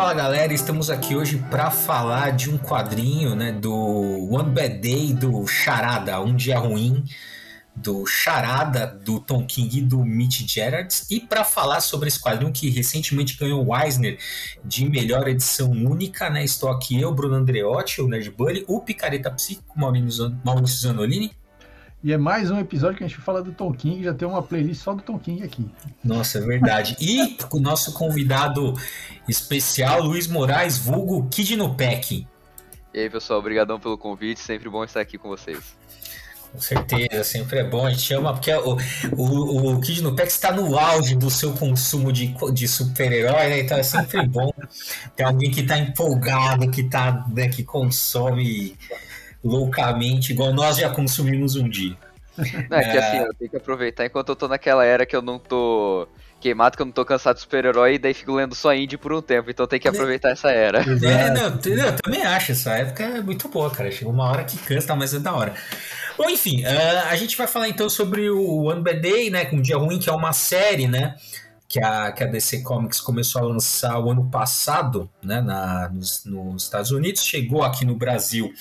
Fala galera, estamos aqui hoje para falar de um quadrinho, né, do One Bad Day do Charada, um dia ruim do Charada do Tom King e do Mitch Gerards e para falar sobre esse quadrinho que recentemente ganhou o Eisner de melhor edição única, né? Estou aqui eu, Bruno Andreotti, o Nerd Bunny, o Picareta Psíquico, Maurício Zanolini e é mais um episódio que a gente fala do Tom King, já tem uma playlist só do Tom King aqui. Nossa, é verdade. E o nosso convidado especial, Luiz Moraes, vulgo Kid no Pack. E aí, pessoal, obrigadão pelo convite, sempre bom estar aqui com vocês. Com certeza, sempre é bom. A gente chama porque o, o, o Kid no Pack está no auge do seu consumo de, de super-herói, né? Então é sempre bom ter alguém que está empolgado, que, tá, né, que consome loucamente, igual nós já consumimos um dia. Não, é que assim, eu tenho que aproveitar enquanto eu tô naquela era que eu não tô queimado, que eu não tô cansado de super-herói, e daí fico lendo só indie por um tempo, então tem que aproveitar essa era. É, não, eu também acho, essa época é muito boa, cara. Chegou uma hora que cansa, mas é da hora. Bom, enfim, uh, a gente vai falar então sobre o One Bad Day, né, com um dia ruim, que é uma série, né, que a, que a DC Comics começou a lançar o ano passado, né, na, nos, nos Estados Unidos, chegou aqui no Brasil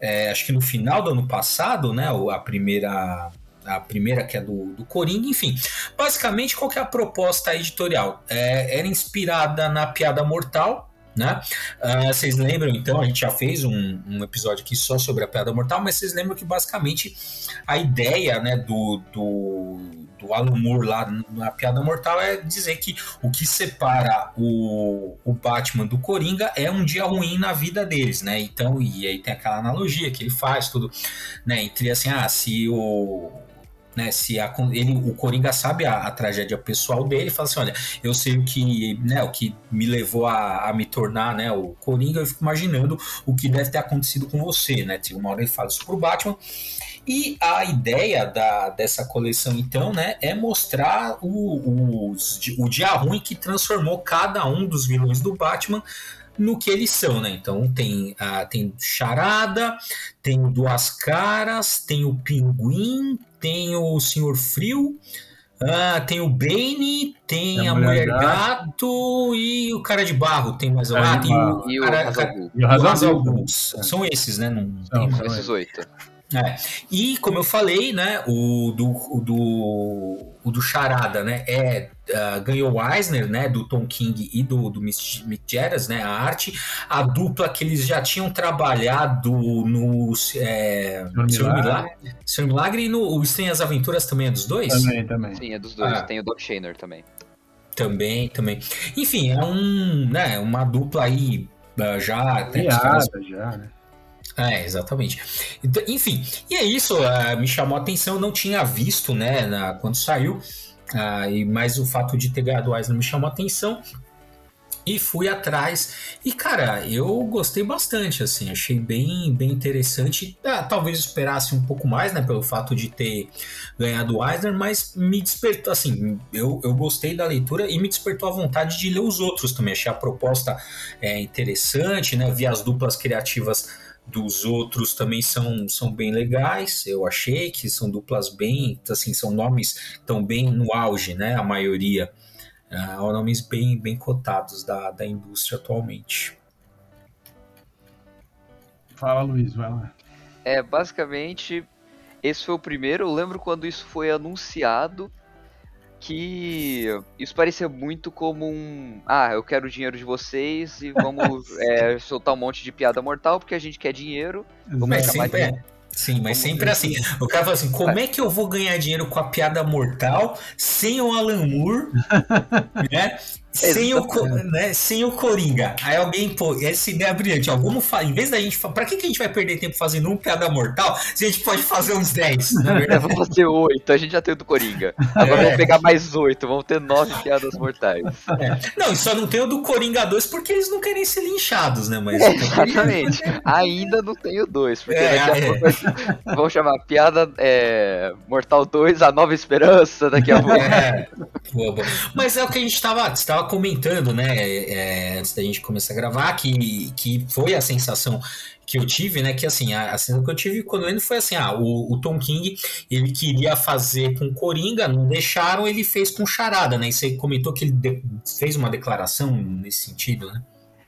é, acho que no final do ano passado, né? A primeira. A primeira que é do, do Coringa, enfim. Basicamente, qual que é a proposta editorial? É, era inspirada na Piada Mortal, né? Uh, vocês lembram, então, a gente já fez um, um, episódio aqui só sobre a Piada Mortal, mas vocês lembram que basicamente a ideia né, do, do do Alan Moore lá na Piada Mortal é dizer que o que separa o, o Batman do Coringa é um dia ruim na vida deles, né? Então, e aí tem aquela analogia que ele faz, tudo, né? Entre assim, ah, se o né, se a, ele, o Coringa sabe a, a, tragédia pessoal dele, fala assim, olha, eu sei o que, né, o que me levou a, a, me tornar, né, o Coringa, eu fico imaginando o que deve ter acontecido com você, né, tem uma hora ele fala isso pro Batman, e a ideia da, dessa coleção, então, né, é mostrar o, o, o dia ruim que transformou cada um dos vilões do Batman no que eles são, né? Então tem a tem Charada, tem Duas Caras, tem o Pinguim, tem o Senhor Frio, uh, tem o Bane, tem a, a Mulher Gato, Gato e o Cara de Barro. Tem mais lá, tem o, e o, cara, e o Razal São esses, né? Não, Não tem, são esses oito. É. E como eu falei, né, o do, o do, o do Charada, né, é, uh, ganhou o Eisner, né, do Tom King e do, do Mick Gerrits, né, a arte, a dupla que eles já tinham trabalhado no é, Senhor, Milagre. Senhor Milagre e no o Estranho as Aventuras também é dos dois? Também, também. Sim, é dos dois, ah. tem o Doc Shaner também. Também, também. Enfim, é um, né, uma dupla aí uh, já... Criada, já, né? É, exatamente. Então, enfim, e é isso, uh, me chamou a atenção, eu não tinha visto, né, na, quando saiu, uh, e, mas o fato de ter ganhado o Eisner me chamou a atenção, e fui atrás, e cara, eu gostei bastante, assim, achei bem, bem interessante, ah, talvez esperasse um pouco mais, né, pelo fato de ter ganhado o Eisner, mas me despertou, assim, eu, eu gostei da leitura e me despertou a vontade de ler os outros também, achei a proposta é, interessante, né, vi as duplas criativas dos outros também são, são bem legais. Eu achei que são duplas bem, assim, são nomes tão bem no auge, né? A maioria. Uh, nomes bem, bem cotados da, da indústria atualmente. Fala, Luiz, vai lá. É, basicamente, esse foi o primeiro. Eu lembro quando isso foi anunciado que isso parecia muito como um. Ah, eu quero o dinheiro de vocês e vamos é, soltar um monte de piada mortal porque a gente quer dinheiro. Vamos mas sempre, é. Sim, mas sempre ver. assim. O cara fala assim: como é que eu vou ganhar dinheiro com a piada mortal sem o Alan Moore? né? Sem o, né, sem o Coringa. Aí alguém, pô, essa ideia é brilhante. Ó, vamos em vez da gente. Pra que, que a gente vai perder tempo fazendo um piada mortal se a gente pode fazer uns 10? Na verdade, é, vamos fazer 8. A gente já tem o do Coringa. Agora é. vamos pegar mais 8. Vamos ter 9 piadas mortais. É. Não, e só não tem o do Coringa 2 porque eles não querem ser linchados, né? Mas... É, exatamente. Ainda não tem o 2. Porque é, daqui a pouco vamos chamar piada Mortal 2, a nova esperança daqui a pouco. É. Boa, boa. Mas é o que a gente tava, tava comentando, né, é, antes da gente começar a gravar, que, que foi a sensação que eu tive, né, que assim, a, a sensação que eu tive quando ele foi assim, ah, o, o, Tom King, ele queria fazer com Coringa, não deixaram, ele fez com Charada, né, e você comentou que ele de, fez uma declaração nesse sentido, né?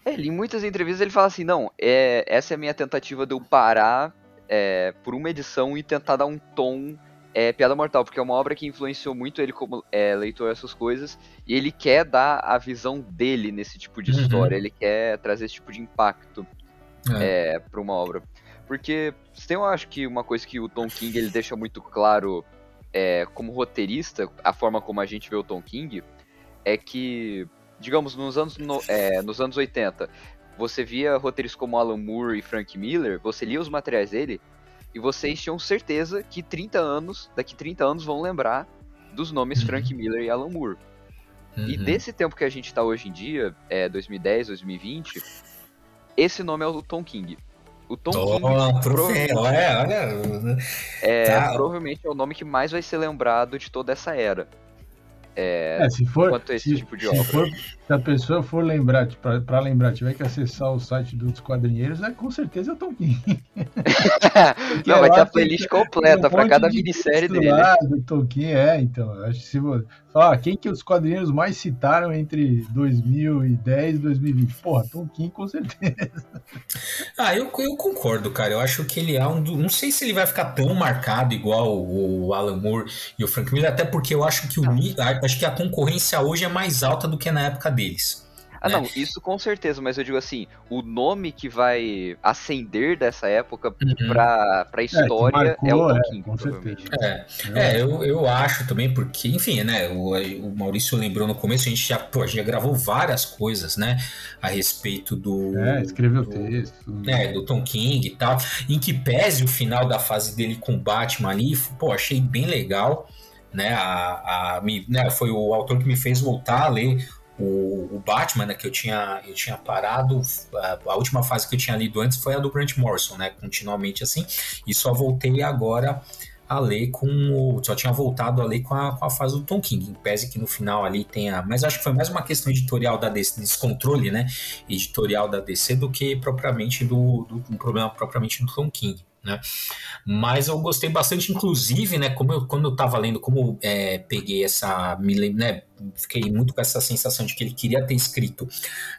É, ele, em muitas entrevistas ele fala assim, não, é, essa é a minha tentativa de eu parar é, por uma edição e tentar dar um tom é, Piada Mortal, porque é uma obra que influenciou muito ele como é, leitor essas coisas, e ele quer dar a visão dele nesse tipo de Uhum. história, ele quer trazer esse tipo de impacto É. é, para uma obra. Porque tem, eu acho que uma coisa que o Tom King ele deixa muito claro é, como roteirista, a forma como a gente vê o Tom King, é que, digamos, nos anos, no- é, nos anos 80, você via roteiristas como Alan Moore e Frank Miller, você lia os materiais dele e vocês tinham certeza que 30 anos, daqui 30 anos vão lembrar dos nomes Uhum. Frank Miller e Alan Moore. E Uhum. desse tempo que a gente tá hoje em dia, é 2010, 2020, esse nome é o Tom King. O Tom Oh, King provavelmente, olha, olha. é, tá. provavelmente é o nome que mais vai ser lembrado de toda essa era. É, se for, Quanto a esse se, tipo de se obra. for- se a pessoa for lembrar, tipo, pra, pra lembrar, tiver que acessar o site dos quadrinheiros, é com certeza é o Tom King. Porque Não, vai ter a playlist um completa pra monte cada de minissérie dele. lá do Tolkien, é, então. Acho que se vo- Fala, ah, quem que os quadrinheiros mais citaram entre 2010 e 2020? Porra, Tolkien com certeza. Ah, eu, eu concordo, cara. Eu acho que ele é um do. Não sei se ele vai ficar tão marcado igual o Alan Moore e o Frank Miller, até porque eu acho que o acho que a concorrência hoje é mais alta do que na época deles. Ah, né? não, isso com certeza, mas eu digo assim, o nome que vai ascender dessa época Uhum. pra, pra história é, marcou, o Tom é, King, com provavelmente. É, é eu, eu acho também, porque, enfim, né? O, o Maurício lembrou no começo, a gente já, pô, já gravou várias coisas, né? A respeito do. É, escreveu do- texto. É, do Tom King e tal. Em que pese o final da fase dele com o Batman ali, pô, achei bem legal. Né, a, a, me, né, foi o autor que me fez voltar a ler o, o Batman, né, que eu tinha, eu tinha parado. A, a última fase que eu tinha lido antes foi a do Grant Morrison, né, continuamente assim, e só voltei agora a ler com o. Só tinha voltado a ler com a, com a fase do Tom King, em pese que no final ali tenha. Mas acho que foi mais uma questão editorial da DC, descontrole, né? Editorial da DC do que propriamente do, do um problema propriamente do Tom King. Né? Mas eu gostei bastante, inclusive, né? Como eu, quando eu tava lendo, como é, peguei essa. Me, lem- né, fiquei muito com essa sensação de que ele queria ter escrito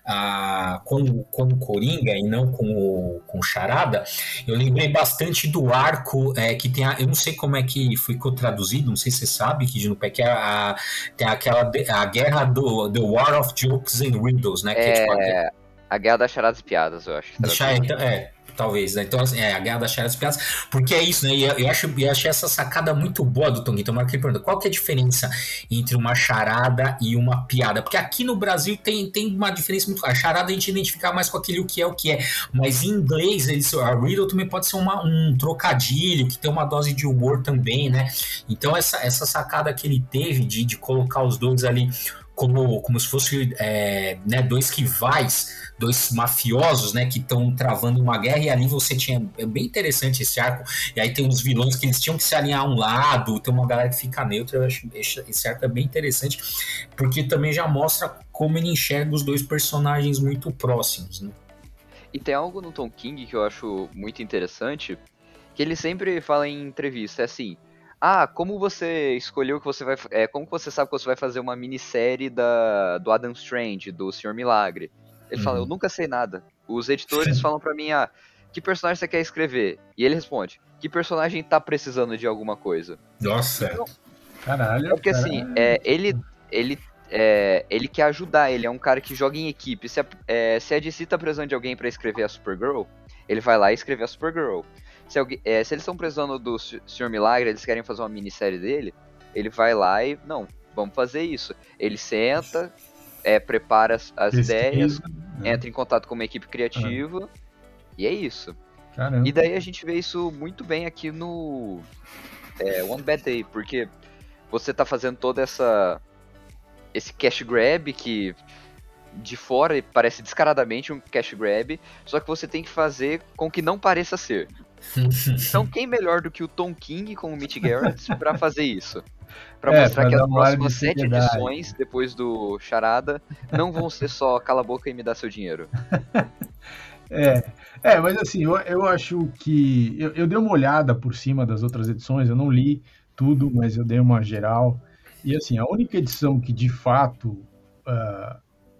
ah, com, com o Coringa e não com o, com o Charada. Eu lembrei bastante do arco é, que tem a, eu não sei como é que ficou traduzido, não sei se você sabe, que no pé que é a, tem aquela a guerra do The War of Jokes and Riddles, né? Que é, tipo a, É, a Guerra das Charadas e Piadas, eu acho. traduz. então, é, talvez, né? Então, assim, é, a guerra das charas piadas, porque é isso, né? E eu, eu acho, eu achei essa sacada muito boa do Tom Então, que pergunta, qual que é a diferença entre uma charada e uma piada? Porque aqui no Brasil tem, tem uma diferença muito clara. A charada a gente identifica mais com aquele o que é o que é, mas em inglês, eles, a riddle também pode ser uma, um trocadilho, que tem uma dose de humor também, né? Então, essa, essa sacada que ele teve de, de colocar os dois ali como, como se fosse é, né, dois rivais, dois mafiosos, né, que estão travando uma guerra, e ali você tinha, é bem interessante esse arco, e aí tem uns vilões que eles tinham que se alinhar a um lado, tem uma galera que fica neutra, eu acho esse arco é bem interessante, porque também já mostra como ele enxerga os dois personagens muito próximos, né. E tem algo no Tom King que eu acho muito interessante, que ele sempre fala em entrevista, é assim, ah, como você escolheu que você vai, é, como você sabe que você vai fazer uma minissérie da, do Adam Strange, do Senhor Milagre? Ele fala, Uhum. eu nunca sei nada. Os editores falam pra mim, ah, que personagem você quer escrever? E ele responde, que personagem tá precisando de alguma coisa? Nossa, Caralho. É porque cara. assim, é, ele, ele, é, ele quer ajudar, ele é um cara que joga em equipe. Se a, é, se a DC tá precisando de alguém pra escrever a Supergirl, ele vai lá e escreve a Supergirl. Se, alguém, é, se eles estão precisando do S- Sr. Milagre, eles querem fazer uma minissérie dele, ele vai lá e, não, vamos fazer isso. Ele senta, é, prepara as, as ideias, né? entra em contato com uma equipe criativa, e é isso. Caramba. E daí a gente vê isso muito bem aqui no é, One Bad Day, porque você tá fazendo toda essa esse cash grab que de fora parece descaradamente um cash grab, só que você tem que fazer com que não pareça ser. Então quem melhor do que o Tom King com o Mitch Garrett pra fazer isso? Pra É, mostrar que as próximas sete edições depois do Charada não vão ser só cala a boca e me dá seu dinheiro. É, é, mas assim, eu, eu acho que. Eu, eu dei uma olhada por cima das outras edições, eu não li tudo, mas eu dei uma geral. E assim, a única edição que de fato ah,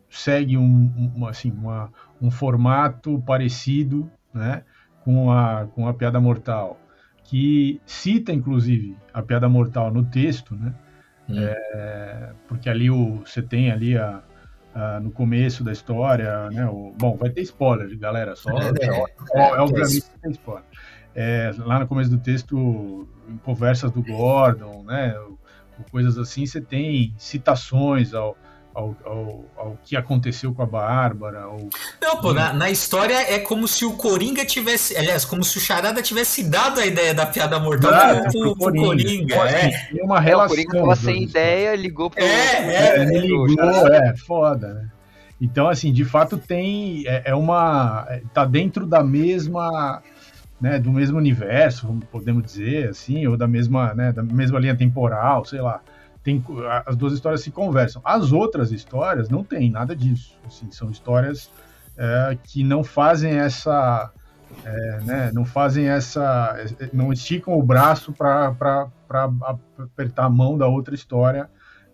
segue um, um- assim, uma, um formato parecido, né, com a, com a Piada Mortal, que cita, inclusive, a Piada Mortal no texto, né, hum. é, porque ali o, você tem ali a, a, no começo da história, né, o, bom, vai ter spoiler, galera, só, é, é, é, é obviamente que tem spoiler. É, lá no começo do texto, em conversas do Gordon, né, coisas assim, você tem citações ao, ao, ao, ao, que aconteceu com a Bárbara. Ou... Não, pô, na, na, história é como se o Coringa tivesse. Aliás, como se o Charada tivesse dado a ideia da piada mortal ah, pro, pro, Coringa. Coringa é. Tem uma relação. É, o Coringa tava sem ideia, ligou pro. É, é, ele ligou, é, foda, né? Então, assim, de fato tem. É, é uma. É, tá dentro da mesma. Né, do mesmo universo, podemos dizer assim, ou da mesma, né, da mesma linha temporal, sei lá tem, as duas histórias se conversam. As outras histórias não tem nada disso. Assim, são histórias é, que não fazem essa. É, né, não fazem essa. não esticam o braço para apertar a mão da outra história.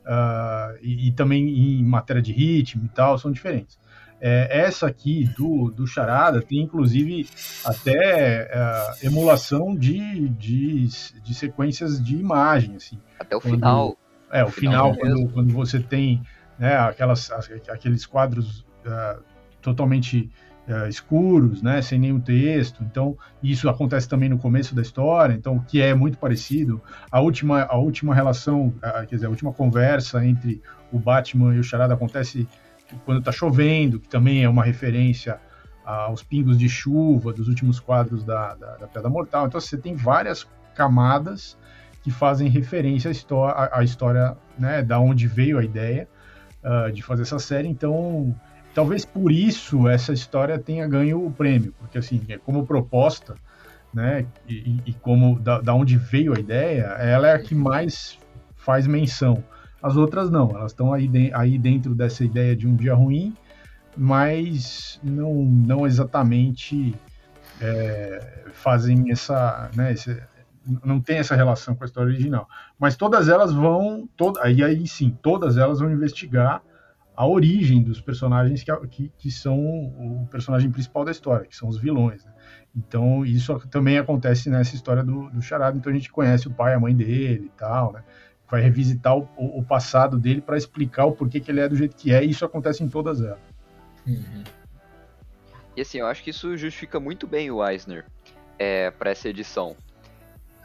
Uh, e, e, também em matéria de ritmo e tal, são diferentes. É, essa aqui do, do Charada tem inclusive até uh, emulação de, de, de sequências de imagem. Assim, até o final. É, o final, quando, quando você tem né, aquelas, aqueles quadros uh, totalmente uh, escuros, né, sem nenhum texto. Então, isso acontece também no começo da história, então, que é muito parecido. A última, a última relação, uh, quer dizer, a última conversa entre o Batman e o Charada acontece quando está chovendo, que também é uma referência aos pingos de chuva dos últimos quadros da, da, da Pedra Mortal. Então, você tem várias camadas que fazem referência à história, à história né, da onde veio a ideia uh, de fazer essa série. Então, talvez por isso essa história tenha ganho o prêmio, porque assim, é como proposta, né, e, e como da, da, onde veio a ideia, ela é a que mais faz menção. As outras não, elas estão aí, de, aí dentro dessa ideia de um dia ruim, mas não, não exatamente é, fazem essa, né, esse, não tem essa relação com a história original. Mas todas elas vão, toda, aí, aí sim, todas elas vão investigar a origem dos personagens que, que, que são o personagem principal da história, que são os vilões. Né? Então, isso também acontece nessa história do, do Charada. Então, a gente conhece o pai, a mãe dele e tal, né? Vai revisitar o, o passado dele para explicar o porquê que ele é do jeito que é, e isso acontece em todas elas. Uhum. E assim, eu acho que isso justifica muito bem o Eisner é, para essa edição.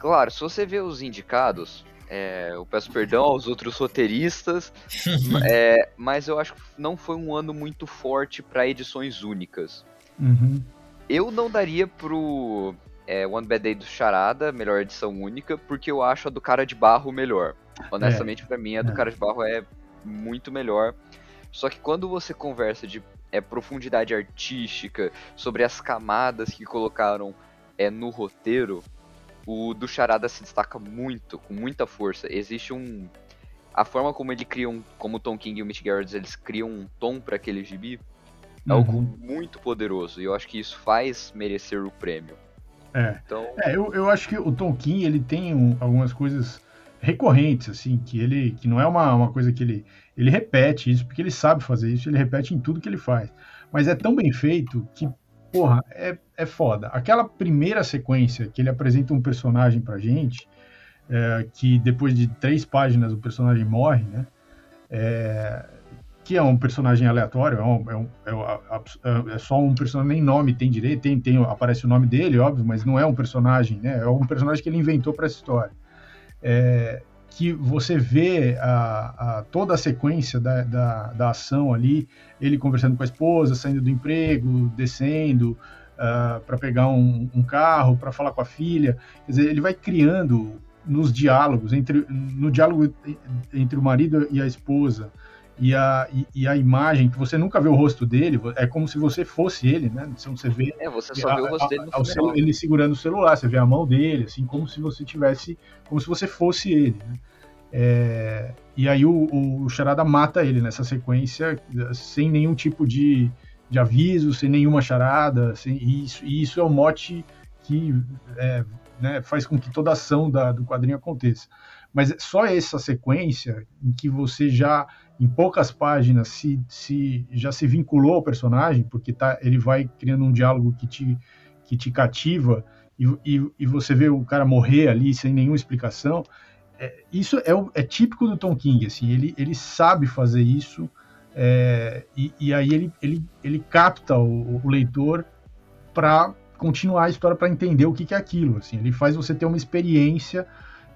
Claro, se você vê os indicados, é, eu peço perdão aos outros roteiristas, é, mas eu acho que não foi um ano muito forte para edições únicas. Uhum. Eu não daria pro é, One Bad Day do Charada, melhor edição única, porque eu acho a do Cara de Barro melhor. Honestamente, é. para mim, a do é. Cara de Barro é muito melhor. Só que quando você conversa de é, profundidade artística, sobre as camadas que colocaram é, no roteiro, o do Charada se destaca muito, com muita força. Existe um. A forma como ele cria um. Como o Tom King e o Mitch Gerrits, eles criam um tom para aquele gibi é uhum. algo muito poderoso. E eu acho que isso faz merecer o prêmio. É. Então... é eu, eu acho que o Tom King ele tem um, algumas coisas recorrentes, assim, que ele. que não é uma, uma coisa que ele. Ele repete isso, porque ele sabe fazer isso, ele repete em tudo que ele faz. Mas é tão bem feito que porra, é, é foda. Aquela primeira sequência que ele apresenta um personagem pra gente, é, que depois de três páginas o personagem morre, né? É, que é um personagem aleatório, é, um, é, um, é, é, só um personagem, nem nome tem direito, tem, tem, aparece o nome dele, óbvio, mas não é um personagem, né? É um personagem que ele inventou para essa história. É, que você vê a, a, toda a sequência da, da, da, ação ali, ele conversando com a esposa, saindo do emprego, descendo uh, ah, para pegar um, um carro, para falar com a filha. Quer dizer, ele vai criando nos diálogos, entre, no diálogo entre o marido e a esposa, e a, e, e, a imagem, que você nunca vê o rosto dele, é como se você fosse ele, né? Então você vê. É, você só a, vê o rosto dele no celu, Ele segurando o celular, você vê a mão dele, assim, como se você tivesse. Como se você fosse ele, né? É, e aí o, o Charada mata ele nessa sequência, sem nenhum tipo de, de aviso, sem nenhuma charada, sem, e, isso, e isso é o mote que é, né, faz com que toda a ação da, do quadrinho aconteça. Mas é só essa sequência em que você já em poucas páginas se, se já se vinculou ao personagem, porque tá, ele vai criando um diálogo que te, que te cativa e, e, e você vê o cara morrer ali sem nenhuma explicação. É, isso é, é, típico do Tom King, assim, ele, ele sabe fazer isso é, e, e, aí ele, ele, ele capta o, o leitor para continuar a história, para entender o que, que é aquilo. Assim, ele faz você ter uma experiência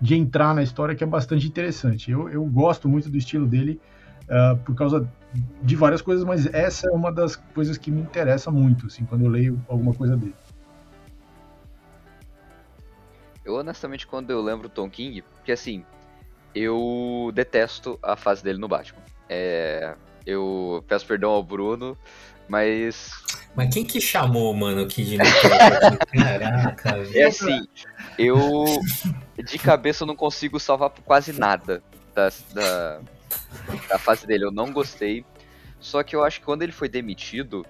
de entrar na história que é bastante interessante. Eu, eu gosto muito do estilo dele uh, por causa de várias coisas, mas essa é uma das coisas que me interessa muito, assim, quando eu leio alguma coisa dele. Eu honestamente, quando eu lembro Tom King, porque assim, eu detesto a fase dele no Batman. É, eu peço perdão ao Bruno, mas. Mas quem que chamou, mano, que de Caraca, É assim, eu de cabeça eu não consigo salvar quase nada da, da, da fase dele. Eu não gostei. Só que eu acho que quando ele foi demitido,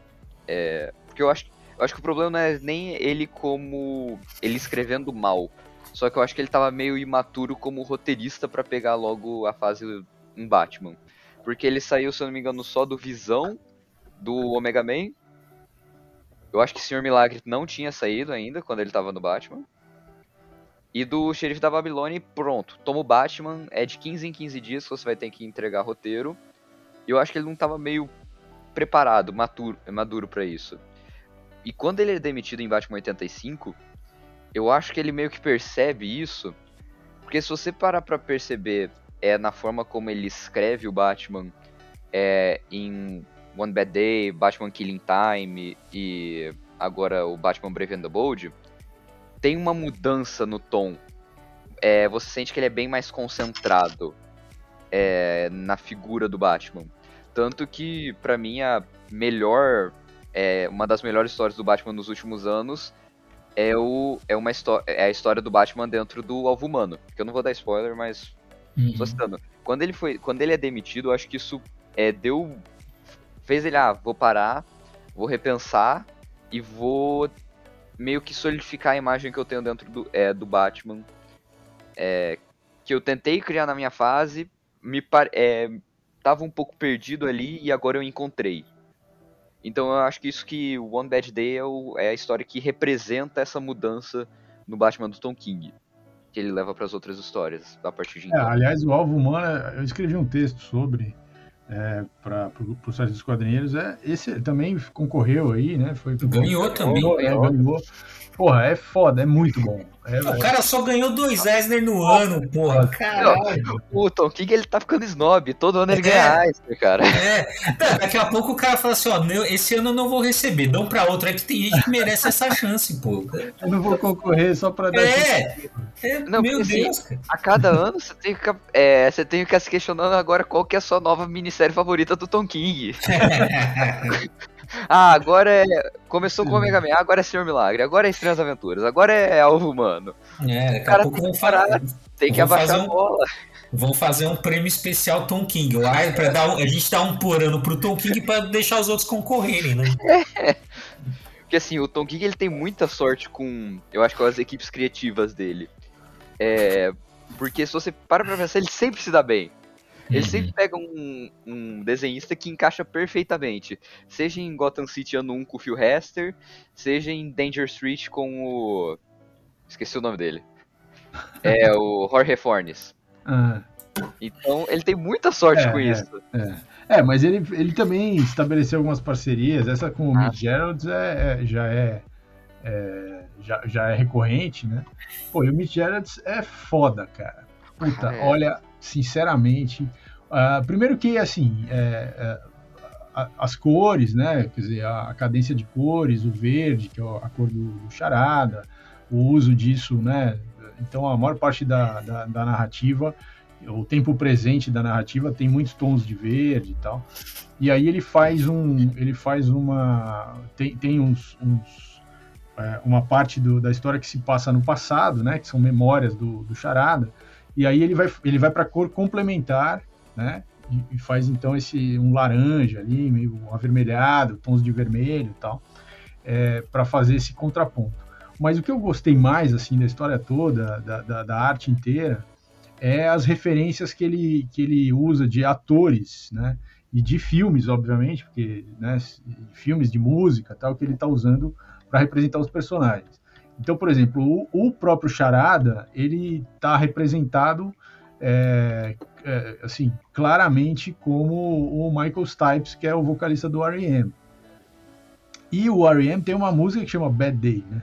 é, porque eu acho, eu acho que o problema não é nem ele como ele escrevendo mal. Só que eu acho que ele tava meio imaturo como roteirista para pegar logo a fase em Batman. Porque ele saiu, se eu não me engano, só do Visão, do Omega Man. Eu acho que Senhor Milagre não tinha saído ainda quando ele tava no Batman. E do Xerife da Babilônia, pronto. Toma o Batman, é de 15 em 15 dias você vai ter que entregar roteiro. E eu acho que ele não tava meio preparado, maturo, maduro para isso. E quando ele é demitido em Batman 85, eu acho que ele meio que percebe isso. Porque se você parar pra perceber é na forma como ele escreve o Batman é, em One Bad Day, Batman Killing Time e agora o Batman Brave and the Bold, tem uma mudança no tom. É, você sente que ele é bem mais concentrado é, na figura do Batman. Tanto que, para mim, a melhor. É, uma das melhores histórias do Batman nos últimos anos é, o, é, uma é a história do Batman dentro do Alvo Humano. Que eu não vou dar spoiler, mas. Uhum. Tô citando. Quando ele, foi, quando ele é demitido, eu acho que isso é, deu. Fez ele, ah, vou parar, vou repensar e vou meio que solidificar a imagem que eu tenho dentro do, é, do Batman. É, que eu tentei criar na minha fase, me é, tava um pouco perdido ali e agora eu encontrei. Então eu acho que isso que One Bad Day é, o, é a história que representa essa mudança no Batman do Tom King. Que ele leva para as outras histórias a partir de é, então. É, aliás, o Alvo Humano, eu escrevi um texto sobre é, para o site dos quadrinheiros. É, esse também concorreu aí, né? Foi, ganhou também. É, ganhou. Porra, é foda, é muito bom. É, o cara só ganhou dois Eisner no ano, porra. Caralho. O Tom King ele tá ficando snob. Todo ano ele é. ganha Eisner, cara. É. Daqui a pouco o cara fala assim: ó, esse ano eu não vou receber. Dão pra outro. É que tem gente que merece essa chance, pô. Eu não vou concorrer só pra dar. É. é não, meu assim, Deus, assim, A cada ano você tem, que, é, você tem que ficar se questionando agora qual que é a sua nova minissérie favorita do Tom King. Ah, agora é. Começou com o Mega Man, agora é Senhor Milagre, agora é Estranhas Aventuras, agora é Alvo Humano. É, daqui a pouco vão parar. Tem que abaixar um, a bola. Vão fazer um prêmio especial Tom King lá, pra dar um, a gente dá um por ano pro Tom King pra deixar os outros concorrerem, né? É. Porque assim, o Tom King ele tem muita sorte com, eu acho, com as equipes criativas dele. É, porque se você para pra pensar, ele sempre se dá bem. Ele uhum. sempre pega um, um, desenhista que encaixa perfeitamente. Seja em Gotham City ano 1 com o Phil Hester, seja em Danger Street com o. Esqueci o nome dele. É o Jorge Fornes. Ah. Então ele tem muita sorte é, com é, isso. É. é. mas ele, ele também estabeleceu algumas parcerias. Essa com o ah. Mick Geralds é, é, já é, é, já, já é recorrente, né? Pô, e o Mick Geralds é foda, cara. Puta, é. olha, sinceramente. Uh, primeiro que, assim, é, é, as cores, né? Quer dizer, a, a, cadência de cores, o verde, que é a cor do, do, charada, o uso disso, né? Então, a maior parte da, da, da, narrativa, o tempo presente da narrativa tem muitos tons de verde e tal. E aí ele faz um, ele faz uma, tem, tem uns, uns é, uma parte do, da história que se passa no passado, né? Que são memórias do, do charada e aí ele vai, ele vai para a cor complementar, né? E, e, faz então esse um laranja ali, meio avermelhado, tons de vermelho e tal, é, para fazer esse contraponto. Mas o que eu gostei mais assim da história toda, da, da, da arte inteira, é as referências que ele, que ele usa de atores, né? E de filmes, obviamente, porque né, filmes de música, tal, que ele está usando para representar os personagens. Então, por exemplo, o, o próprio Charada, ele está representado é, é, assim, claramente como o Michael Stipes, que é o vocalista do R.E.M. E o R.E.M. tem uma música que chama Bad Day, né?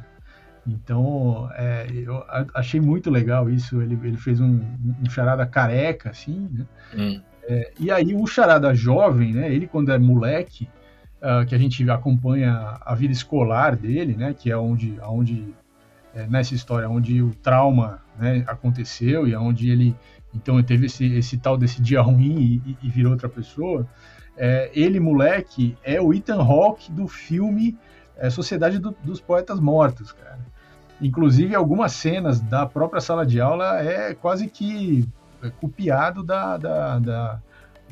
Então, é, eu achei muito legal isso. Ele, ele fez um, um charada careca, assim, né? Hum. É, e aí o charada jovem, né? Ele quando é moleque, uh, que a gente acompanha a vida escolar dele, né? Que é onde, onde é, nessa história, onde o trauma né, aconteceu e onde ele então teve esse, esse tal desse dia ruim e, e virou outra pessoa. É, ele, moleque, é o Ethan Hawke do filme é, Sociedade do, dos Poetas Mortos, cara. Inclusive, algumas cenas da própria sala de aula é quase que é, copiado da, da, da,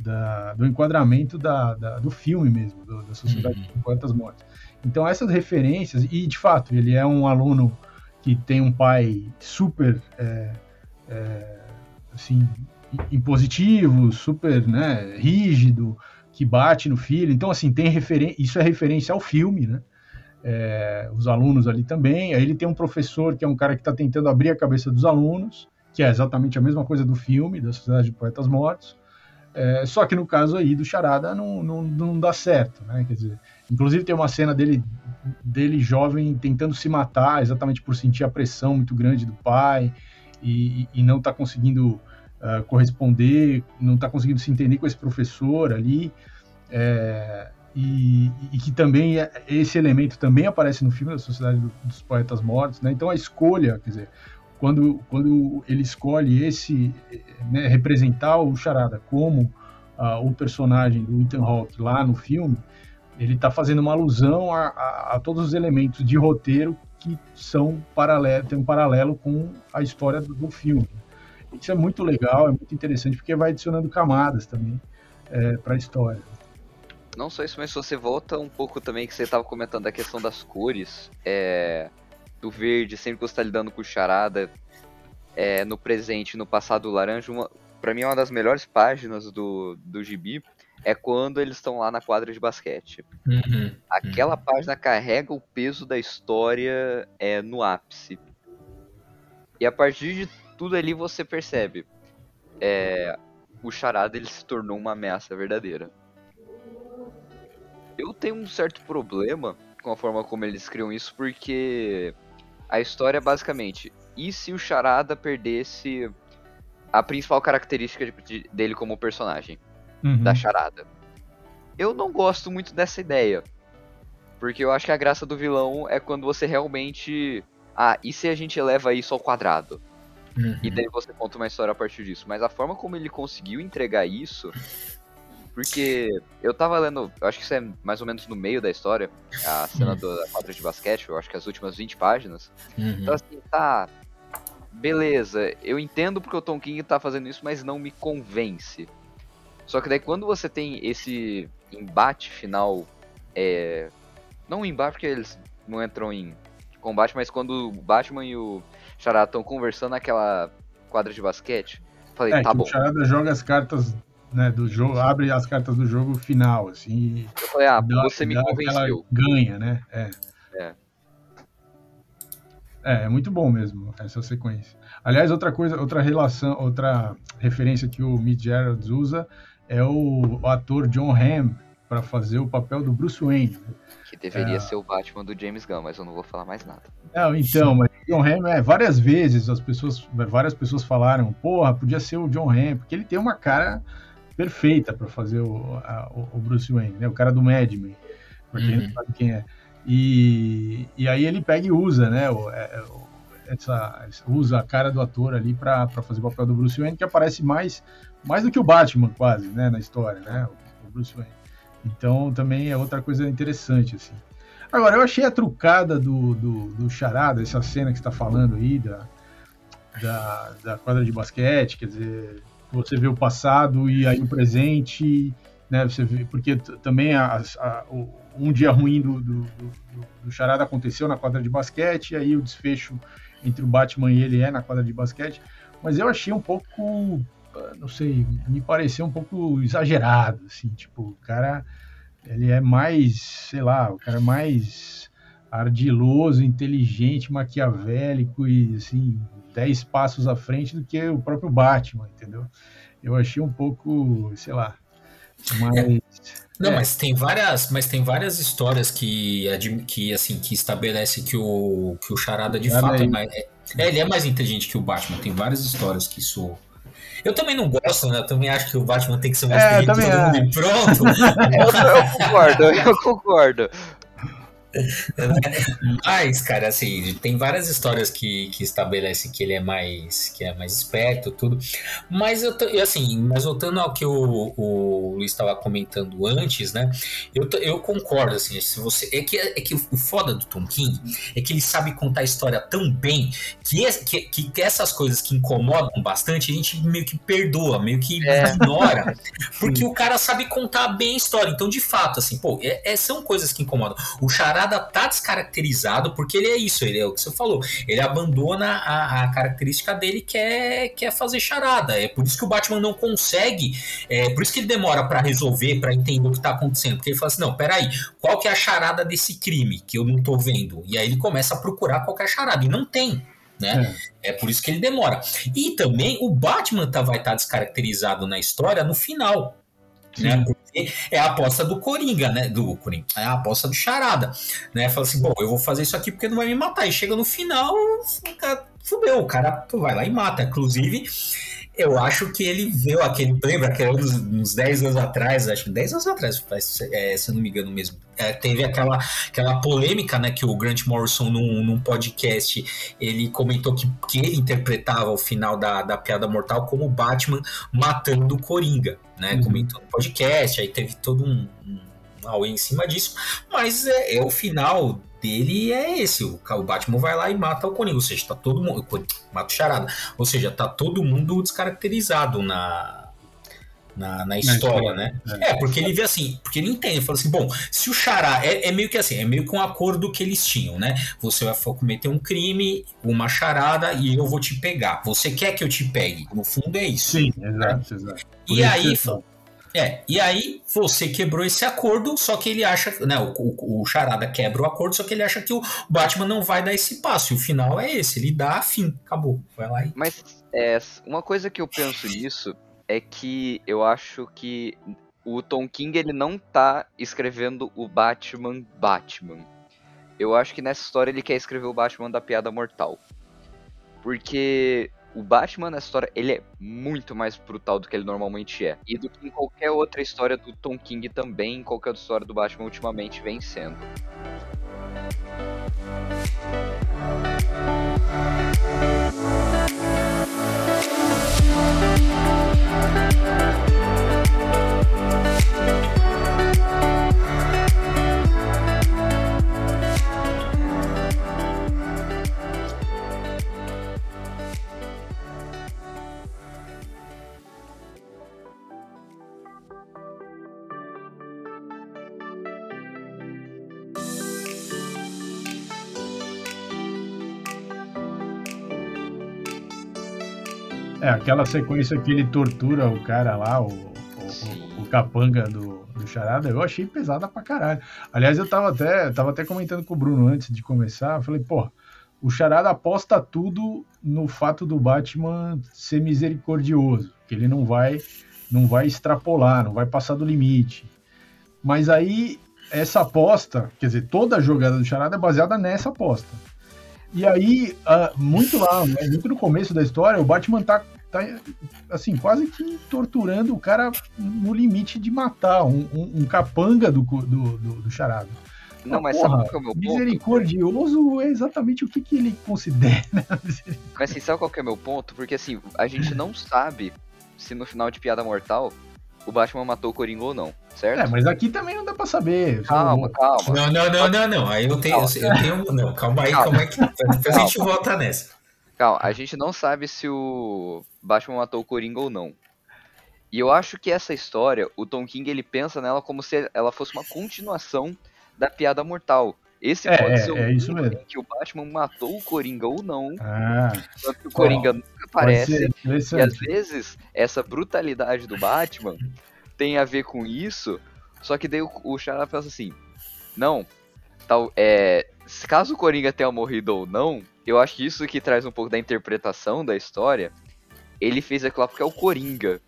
da do enquadramento da, do filme mesmo, do, da Sociedade uhum. dos Poetas Mortos. Então, essas referências, e de fato, ele é um aluno que tem um pai super. É, é, assim, impositivo, super né, rígido, que bate no filho. Então, assim, tem referência, isso é referência ao filme, né? É, os alunos ali também. Aí ele tem um professor que é um cara que está tentando abrir a cabeça dos alunos, que é exatamente a mesma coisa do filme, da Sociedade de Poetas Mortos. É, só que no caso aí do Charada não, não, não dá certo, né? Quer dizer, inclusive tem uma cena dele, dele jovem tentando se matar, exatamente por sentir a pressão muito grande do pai e, e não está conseguindo uh, corresponder, não está conseguindo se entender com esse professor ali. É, e, e, que também é, esse elemento também aparece no filme da Sociedade dos Poetas Mortos, né? Então a escolha, quer dizer, quando, quando ele escolhe esse né, representar o Charada como uh, o personagem do Ethan Hawke lá no filme, ele está fazendo uma alusão a, a, a, todos os elementos de roteiro que são paralelo, tem um paralelo com a história do, do, filme. Isso é muito legal, é muito interessante, porque vai adicionando camadas também é, para a história. Não só isso, mas se você volta um pouco também, que você estava comentando a questão das cores, é, do verde, sempre que você está lidando com charada, é, no presente no passado laranja, uma, pra mim é uma das melhores páginas do, do gibi, é quando eles estão lá na quadra de basquete. Uhum, Aquela uhum. página carrega o peso da história é, no ápice. E a partir de tudo ali você percebe. É, o Charada ele se tornou uma ameaça verdadeira. Eu tenho um certo problema com a forma como eles criam isso, porque a história é basicamente: e se o Charada perdesse a principal característica de, de, dele como personagem? Uhum. da charada. Eu não gosto muito dessa ideia. Porque eu acho que a graça do vilão é quando você realmente. Ah, e se a gente eleva isso ao quadrado? Uhum. E daí você conta uma história a partir disso. Mas a forma como ele conseguiu entregar isso. Porque eu tava lendo, eu acho que isso é mais ou menos no meio da história, a cena uhum. da quadra de basquete, eu acho que as últimas 20 páginas. Uhum. Então assim, tá. Beleza, eu entendo porque o Tom King tá fazendo isso, mas não me convence. Só que daí quando você tem esse embate final, é... não um embate porque eles não entram em combate, mas quando o Batman e o Charada estão conversando naquela quadra de basquete, falei, é, tá bom. O Charada joga as cartas né, do jogo, abre as cartas do jogo final, assim. Eu falei, ah, dá, você me convenceu. Ganha, né? É. É. É, é muito bom mesmo essa sequência. Aliás, outra coisa, outra relação, outra referência que o Mitch Gerards usa é o, o ator John Hamm para fazer o papel do Bruce Wayne. Que deveria é... ser o Batman do James Gunn, mas eu não vou falar mais nada. Não, então, mas John Hamm, é, várias vezes as pessoas, várias pessoas falaram, porra, podia ser o John Hamm, porque ele tem uma cara perfeita para fazer o, a, o, Bruce Wayne, né? O cara do Mad Men, pra quem uhum. não sabe quem é. E, e aí ele pega e usa, né? O, é, o, essa, usa a cara do ator ali para fazer o papel do Bruce Wayne, que aparece mais mais do que o Batman, quase, né, na história, né, o Bruce Wayne. Então, também é outra coisa interessante, assim. Agora, eu achei a trucada do, do, do Charada, essa cena que está falando aí, da, da, da, quadra de basquete, quer dizer, você vê o passado e aí o presente, né, você vê, porque também a, a, o, um dia ruim do, do, do, do Charada aconteceu na quadra de basquete, aí o desfecho entre o Batman e ele é na quadra de basquete, mas eu achei um pouco, não sei, me pareceu um pouco exagerado, assim, tipo, o cara, ele é mais, sei lá, o cara é mais ardiloso, inteligente, maquiavélico e, assim, dez passos à frente do que o próprio Batman, entendeu? Eu achei um pouco, sei lá, mais... É. Não, é. mas tem várias, mas tem várias histórias que, que assim que estabelece que o que o Charada de fato é mais, é, é, ele é mais inteligente que o Batman. Tem várias histórias que isso eu também não gosto, né? Eu também acho que o Batman tem que ser mais é, inteligente todo mundo e pronto. eu, eu, concordo, eu concordo. Mas, cara, assim, tem várias histórias que, que estabelecem que ele é mais que é mais esperto, tudo. Mas eu assim, mas voltando ao que o, o Luiz estava comentando antes, né? Eu, eu concordo, assim, se você é que é que o foda do Tom King é que ele sabe contar a história tão bem que, que, que essas coisas que incomodam bastante a gente meio que perdoa, meio que é. ignora, porque o cara sabe contar bem a história. Então, de fato, assim, pô, é, é são coisas que incomodam. O Chará Charada tá descaracterizado porque ele é isso, ele é o que você falou. Ele abandona a, a característica dele que é, que é fazer charada. É por isso que o Batman não consegue, é por isso que ele demora para resolver, para entender o que tá acontecendo. Porque ele fala assim: não, peraí, qual que é a charada desse crime que eu não tô vendo? E aí ele começa a procurar qual que é charada. E não tem. Né? É. é. por isso que ele demora. E também o Batman tá, vai estar tá descaracterizado na história no final. Né? Porque é a aposta do Coringa, né? Do Coringa, é a aposta do Charada, né? Fala assim, bom, eu vou fazer isso aqui porque não vai me matar. E chega no final, o cara, fudeu, o cara vai lá e mata. Inclusive, eu acho que ele viu aquele. Lembra que uns, uns 10 anos atrás, acho que 10 anos atrás, é, se eu não me engano mesmo. É, teve aquela, aquela polêmica, né? Que o Grant Morrison, num, num podcast, ele comentou que, que ele interpretava o final da, da Piada Mortal como Batman matando o Coringa, né? Uhum. Comentou no podcast, aí teve todo um, um em cima disso. Mas é, é o final dele é esse. O, Batman vai lá e mata o Coringa. Ou seja, tá todo mundo. Mata o Charada. Ou seja, tá todo mundo descaracterizado na. Na, na história, né? É. é. porque ele vê assim, porque ele entende, ele fala assim, bom, se o Chará, é, é, meio que assim, é meio que um acordo que eles tinham, né? Você vai cometer um crime, uma charada e eu vou te pegar. Você quer que eu te pegue? No fundo é isso. Sim, exato, exato. E aí, é, e aí você quebrou esse acordo, só que ele acha, né, o, o, o, Charada quebra o acordo, só que ele acha que o Batman não vai dar esse passo, e o final é esse, ele dá fim, acabou, vai lá e... Mas é, uma coisa que eu penso nisso é que eu acho que o Tom King, ele não tá escrevendo o Batman Batman. Eu acho que nessa história ele quer escrever o Batman da piada mortal. Porque o Batman nessa história, ele é muito mais brutal do que ele normalmente é. E do que em qualquer outra história do Tom King também, qualquer outra história do Batman ultimamente vem sendo. É, aquela sequência que ele tortura o cara lá, o, o, o capanga do, do Charada, eu achei pesada pra caralho. Aliás, eu tava até, tava até comentando com o Bruno antes de começar, eu falei, pô, o Charada aposta tudo no fato do Batman ser misericordioso, que ele não vai não vai extrapolar, não vai passar do limite. Mas aí essa aposta, quer dizer, toda a jogada do Charada é baseada nessa aposta. E aí, uh, muito lá, né, muito no começo da história, o Batman tá tá assim, quase que torturando o cara no limite de matar um, um, um capanga do, do, do, do charado. Não, mas porra, sabe qual é o meu ponto? Misericordioso é exatamente o que, que ele considera. mas assim, sabe qual é o meu ponto? Porque assim, a gente não sabe se no final de Piada Mortal o Batman matou o Coringa ou não, certo? É, mas aqui também não dá pra saber. Calma, calma. Não, não, não, não, não. Aí eu tenho. Calma. Eu tenho não, calma aí, calma, calma aí. Que, depois a gente volta nessa. Calma, a gente não sabe se o Batman matou o Coringa ou não. E eu acho que essa história, o Tom King ele pensa nela como se ela fosse uma continuação da Piada Mortal. Esse É, pode é, ser o é isso mesmo. que o Batman matou o Coringa ou não. Ah, Tanto que o Coringa nunca pode aparece. E às vezes, essa brutalidade do Batman tem a ver com isso, só que daí o, o pensa assim, não, tal, é, se caso o Coringa tenha morrido ou não, eu acho que isso que traz um pouco da interpretação da história, ele fez aquilo lá porque é o Coringa.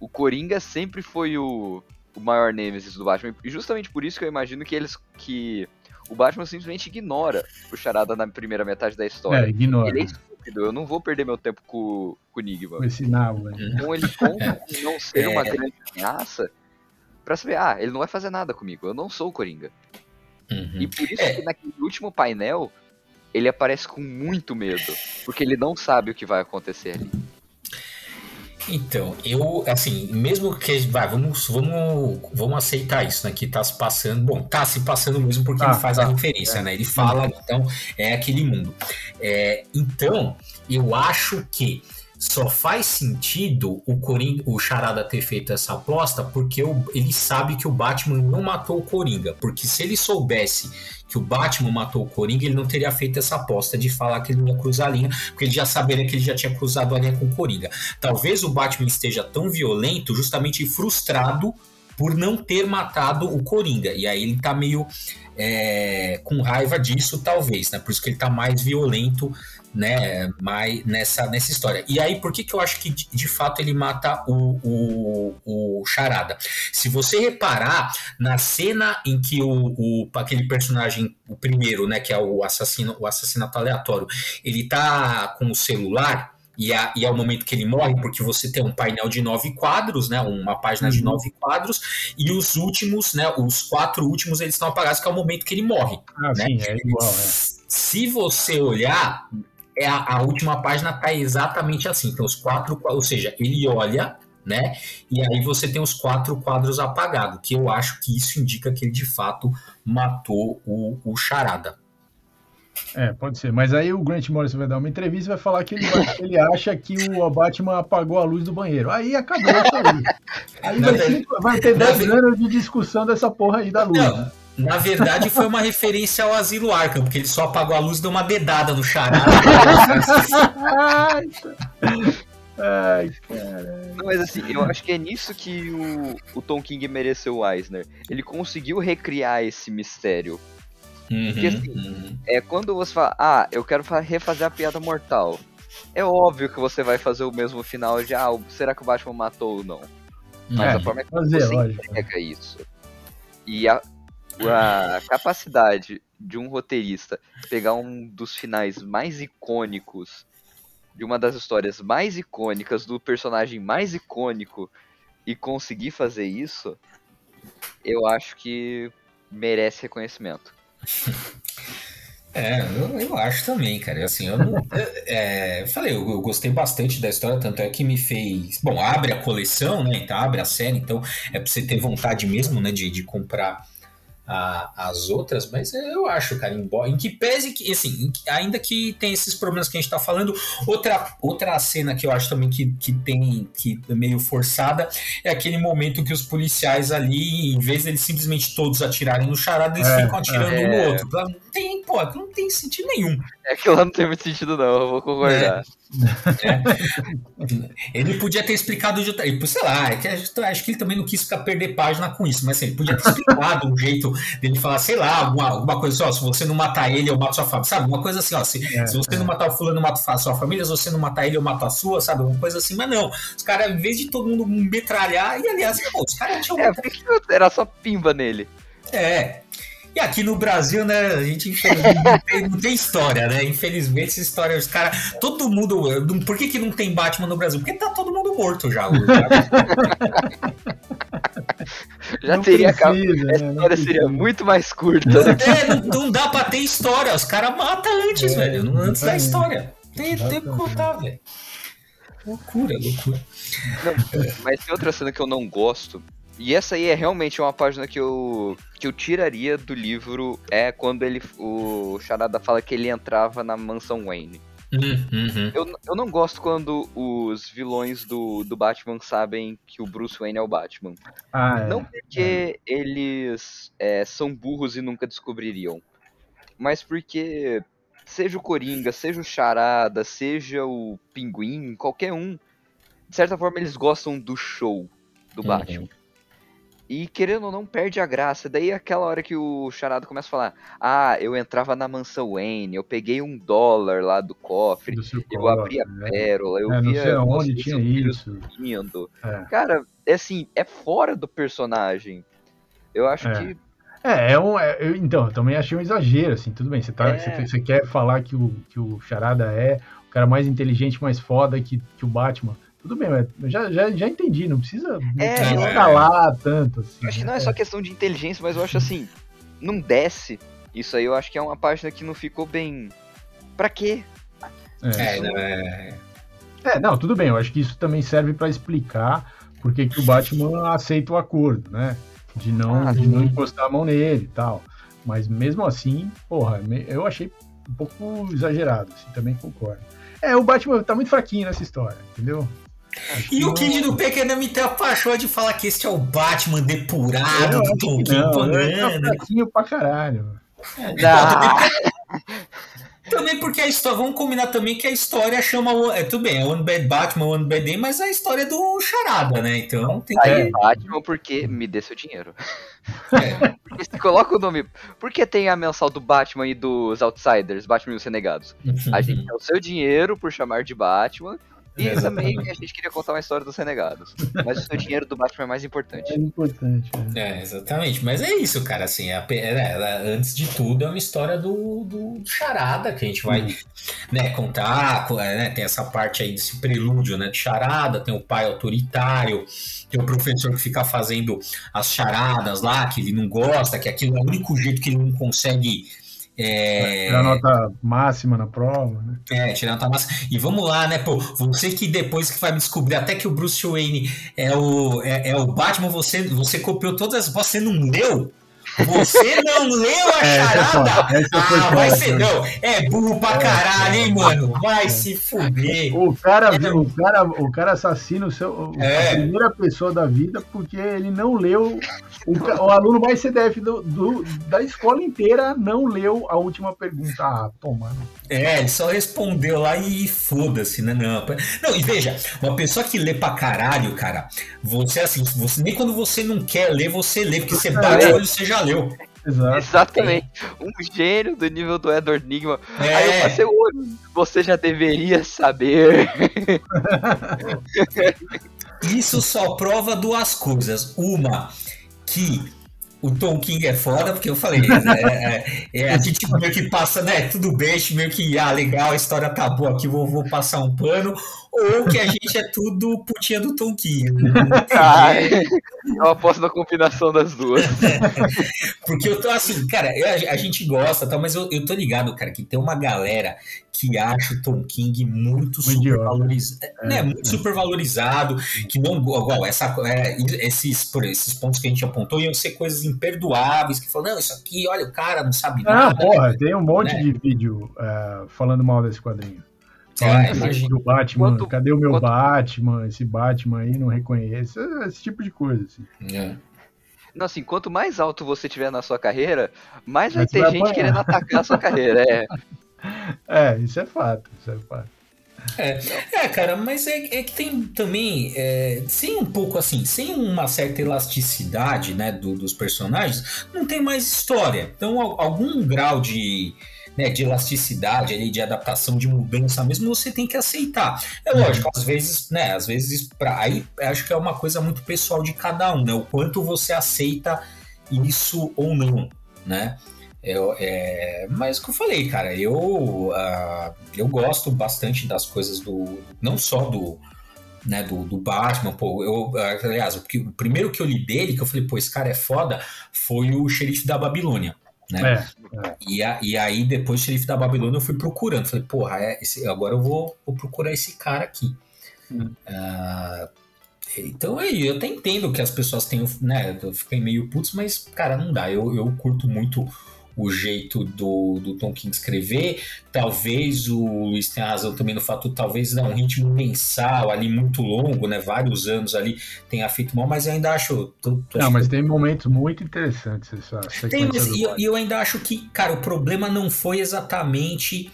O Coringa sempre foi o, o maior nemesis do Batman, e justamente por isso que eu imagino que eles, que o Batman simplesmente ignora o Charada na primeira metade da história. É, ignora. Ele é estúpido, eu não vou perder meu tempo com, com o Enigma. Com esse nabo, velho. Então ele conta com não ser É. uma grande ameaça pra saber, ah, ele não vai fazer nada comigo, eu não sou o Coringa. Uhum. E por isso É. que naquele último painel, ele aparece com muito medo, porque ele não sabe o que vai acontecer ali. Então, eu, assim, mesmo que. Vai, vamos, vamos, vamos aceitar isso, né? Que tá se passando. Bom, tá se passando mesmo porque Tá, ele faz tá, a referência, né? Ele fala, então, é aquele mundo. É, então, eu acho que só faz sentido o Coringa, o Charada ter feito essa aposta porque o- ele sabe que o Batman não matou o Coringa. Porque se ele soubesse que o Batman matou o Coringa, ele não teria feito essa aposta de falar que ele não ia cruzar a linha, porque ele já saberia que ele já tinha cruzado a linha com o Coringa. Talvez o Batman esteja tão violento, justamente frustrado por não ter matado o Coringa. E aí ele tá meio é, com raiva disso, talvez, né? Por isso que ele tá mais violento, né? Mais nessa, nessa história. E aí, por que, que eu acho que de, de fato ele mata o, o, o Charada? Se você reparar na cena em que o, o aquele personagem, o primeiro, né? Que é o assassino, o assassinato aleatório, ele tá com o celular. E, a- e é o momento que ele morre, porque você tem um painel de nove quadros, né? Uma página de Uhum. nove quadros, e os últimos, né? Os quatro últimos, eles estão apagados, que é o momento que ele morre. Ah, né? sim, é igual, é. Se você olhar, é a, a última página tá exatamente assim. Então, os quatro, qua- ou seja, ele olha, né? E aí você tem os quatro quadros apagados, que eu acho que isso indica que ele de fato matou o, o Charada. É, pode ser. Mas aí o Grant Morrison vai dar uma entrevista e vai falar que ele, ele acha que o Batman apagou a luz do banheiro. Aí acabou isso aí. Aí vai, vai ter na 10 ver- anos de discussão dessa porra aí da luz. Não, na verdade foi uma referência ao Asilo Arkham, porque ele só apagou a luz e deu uma dedada no Charada. Ai, Ai, cara. Não, mas assim, eu acho que é nisso que o, o Tom King mereceu o Eisner. Ele conseguiu recriar esse mistério. Uhum, Porque, assim, uhum. É quando você fala, ah, eu quero fa- refazer a piada mortal. É óbvio que você vai fazer o mesmo final de, ah, será que o Batman matou ou não? Mas É, a forma é que fazer, você lógico. entrega isso. E a, a capacidade de um roteirista pegar um dos finais mais icônicos, de uma das histórias mais icônicas, do personagem mais icônico, e conseguir fazer isso, eu acho que merece reconhecimento. É, eu, eu acho também, cara. Assim, eu não. é, falei, eu, eu gostei bastante da história, tanto é que me fez. Bom, abre a coleção, né? Então, abre a série, então é pra você ter vontade mesmo, né? De, de comprar a- as outras, mas eu acho, cara, embora, em que pese que, assim, que- ainda que tem esses problemas que a gente tá falando, outra, outra cena que eu acho também que, que tem, que é meio forçada, é aquele momento que os policiais ali, em vez de eles simplesmente todos atirarem no charada, eles É, ficam atirando é. um no outro. Não tem, pô, não tem sentido nenhum. É que lá não tem muito sentido, não, eu vou concordar. Ele podia ter explicado de outra. e, Sei lá, é que acho que ele também não quis ficar perder página com isso, mas assim, ele podia ter explicado um jeito dele falar, sei lá, alguma, alguma coisa assim, ó, se você não matar ele, eu mato sua família. Sabe? Uma coisa assim, ó. Se, É, se você é. não matar o fulano, eu mato a sua família, se você não matar ele, eu mato a sua, sabe? Uma coisa assim, mas não. Os caras, em vez de todo mundo metralhar, e aliás, pô, os caras tinham É, era só pimba nele. É. E aqui no Brasil, né, a gente infelizmente não tem, não tem história, né? Infelizmente, essa história, os caras. Todo mundo. Por que, que não tem Batman no Brasil? Porque tá todo mundo morto já. hoje? Já Não teria acabado. né? Não história seria muito mais curta. né? É, não, não dá pra ter história. Os caras matam antes, É, velho. não- Antes da história. Tem, tem que contar, velho. Loucura, loucura. Mas tem outra cena que eu não gosto. E essa aí é realmente uma página que eu, que eu tiraria do livro. É quando ele o Charada fala que ele entrava na mansão Wayne. Hum, uhum. Eu, eu não gosto quando os vilões do, do Batman sabem que o Bruce Wayne é o Batman. Ah, é. Não porque eles é, são burros e nunca descobririam. mas porque seja o Coringa, seja o Charada, seja o Pinguim, qualquer um, de certa forma eles gostam do show do Uhum. Batman. E querendo ou não, perde a graça. Daí é aquela hora que o Charada começa a falar: Ah, eu entrava na mansão Wayne, eu peguei um dólar lá do cofre, do eu abri a né? pérola, eu É, não via sei você onde tinha isso. sorrindo. É. Cara, é assim, é fora do personagem. Eu acho É. que. É, é um. é- eu- então, eu também achei um exagero, assim, tudo bem. Você, tá, É. você, você quer falar que o, que o Charada é o cara mais inteligente, mais foda que, que o Batman. Tudo bem, mas já, já, já entendi, não precisa, não É, escalar tanto. Assim, Eu acho que não né? é só questão de inteligência, mas eu acho assim, não desce. Isso aí eu acho que é uma página que não ficou bem. Pra quê? É. É, não, é, É, não, tudo bem. Eu acho que isso também serve pra explicar por que que o Batman aceita o acordo, né? De não, Ah, de não encostar a mão nele e tal. Mas mesmo assim, porra, eu achei um pouco exagerado, assim, também concordo. É, o Batman tá muito fraquinho nessa história, entendeu? E que o não- Kid do ainda me tem a paixão de falar que este é o Batman depurado do acho Tom que King não, tá Banana. fraquinho pra caralho. Também porque a história, vamos combinar também que a história chama. o- É, tudo bem, é One Bad Batman, One Bad Day, mas é a história do Charada, né? Então tem que. aí É. Batman porque me dê seu dinheiro. É, Porque se coloca o nome. Porque tem a mensal do Batman e dos Outsiders, Batman e os Renegados. A gente quer o seu dinheiro por chamar de Batman. E também a gente queria contar uma história dos Renegados. Mas o seu dinheiro do Batman é mais É importante. importante. né? É, exatamente. Mas é isso, cara. Assim, a pe- é, ela- antes de tudo, é uma história do, do Charada que a gente vai né, contar. co- é, né, tem essa parte aí desse prelúdio né, de Charada, tem o pai autoritário, tem o professor que fica fazendo as charadas lá, que ele não gosta, que aquilo é o único jeito que ele não consegue. É, Tirar nota máxima na prova, né? é, tirar nota massa. E vamos lá, né, pô? Você que depois que vai me descobrir até que o Bruce Wayne é o, é, é o Batman, você, você copiou todas as. Você não leu? Você não leu a É, essa foi- charada? essa Ah, vai ser. Não, é burro pra caralho, hein, mano? Vai se fuder. O cara, o cara, o cara assassina o seu, É. a primeira pessoa da vida porque ele não leu. O, o aluno mais CDF do, do- da escola inteira não leu a última pergunta. Ah, toma. É, ele só respondeu lá e foda-se, né? Não, não, e veja, uma pessoa que lê pra caralho, cara, você assim, você, nem quando você não quer ler, você lê, porque você bate o olho e você já leu. Exato. Exatamente. Um gênio do nível do Edward Nigma. Aí eu É, passei o olho. Você já deveria saber. isso só prova duas coisas. Uma, que o Tom King é foda, porque eu falei, é, é, é, a gente meio que passa, né? Tudo bem, meio que, ah, legal, a história tá boa aqui, vou, vou passar um pano. Ou que a gente é tudo putinha do Tom King. Ai, eu aposto na combinação das duas. Porque eu tô assim, cara, eu- a gente gosta, tá, mas eu, eu tô ligado, cara, que tem uma galera que acha o Tom King muito supervalorizado, né, É, muito é. supervalorizado, que não, igual, essa, é, esses, por esses pontos que a gente apontou iam ser coisas imperdoáveis, que falam, não, isso aqui, olha, o cara não sabe Ah, nada. porra, tem um monte né? de vídeo é, falando mal desse quadrinho. É, imagina. o Batman, Quanto- cadê o meu quanto- Batman? Esse Batman aí não reconhece. Esse tipo de coisa. Assim. É. Não, assim, quanto mais alto você tiver na sua carreira, mais vai ter vai gente apanhar. querendo atacar a sua carreira. É. É, isso é fato. Isso é fato. É, cara, mas é, é que tem também, é, sem um pouco assim, sem uma certa elasticidade, né, do- dos personagens, não tem mais história. Então, al- algum grau de, né, de elasticidade, ali, de adaptação, de mudança mesmo, você tem que aceitar. É lógico, às vezes, né, às vezes, pra, aí acho que é uma coisa muito pessoal de cada um, né, o quanto você aceita isso ou não, né. Eu, é, mas o que eu falei, cara, eu, ah, eu gosto bastante das coisas do. Não só do. Né, do, do Batman, pô, eu, aliás, o, que- o primeiro que eu li dele, que eu falei, pô, esse cara é foda, foi o Xerife da Babilônia, né? É, E, a- e aí, depois Xerife da Babilônia, eu fui procurando, falei, porra, é esse- agora eu vou, vou procurar esse cara aqui. Hum. Ah, então aí, eu até entendo que as pessoas tenham, né, fiquem meio putos, mas, cara, não dá, eu, eu curto muito o jeito do, do Tom King escrever. Talvez o Luiz tenha razão também no fato, talvez não, um ritmo mensal ali muito longo, né? Vários anos ali tenha feito mal, mas eu ainda acho. Tô, tô não, mas tem momentos muito interessantes essa Tem, mas e eu, eu ainda acho que, cara, o problema não foi exatamente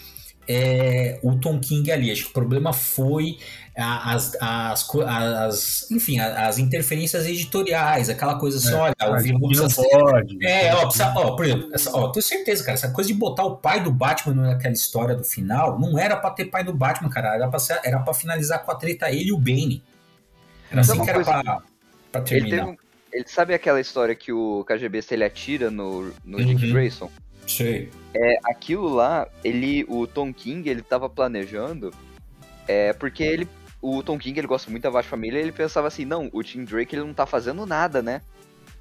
é, o Tom King ali. Acho que o problema foi as, as, as, enfim, as interferências editoriais, aquela coisa assim, é, olha, o vilão precisa ser... pode. É, ó, precisa, ó, por exemplo, essa, ó, tenho certeza, cara, essa coisa de botar o pai do Batman naquela história do final, não era pra ter pai do Batman, cara, era pra, ser, era pra finalizar com a treta ele e o Bane. Era assim que era pra, pra terminar. Ele, ele, sabe aquela história que o KGB se ele atira no, no uhum. Dick Grayson? Sei. É, aquilo lá, ele, o Tom King, ele tava planejando, é, porque ele o Tom King, ele gosta muito da Vasco Família, ele pensava assim, não, o Tim Drake, ele não tá fazendo nada, né?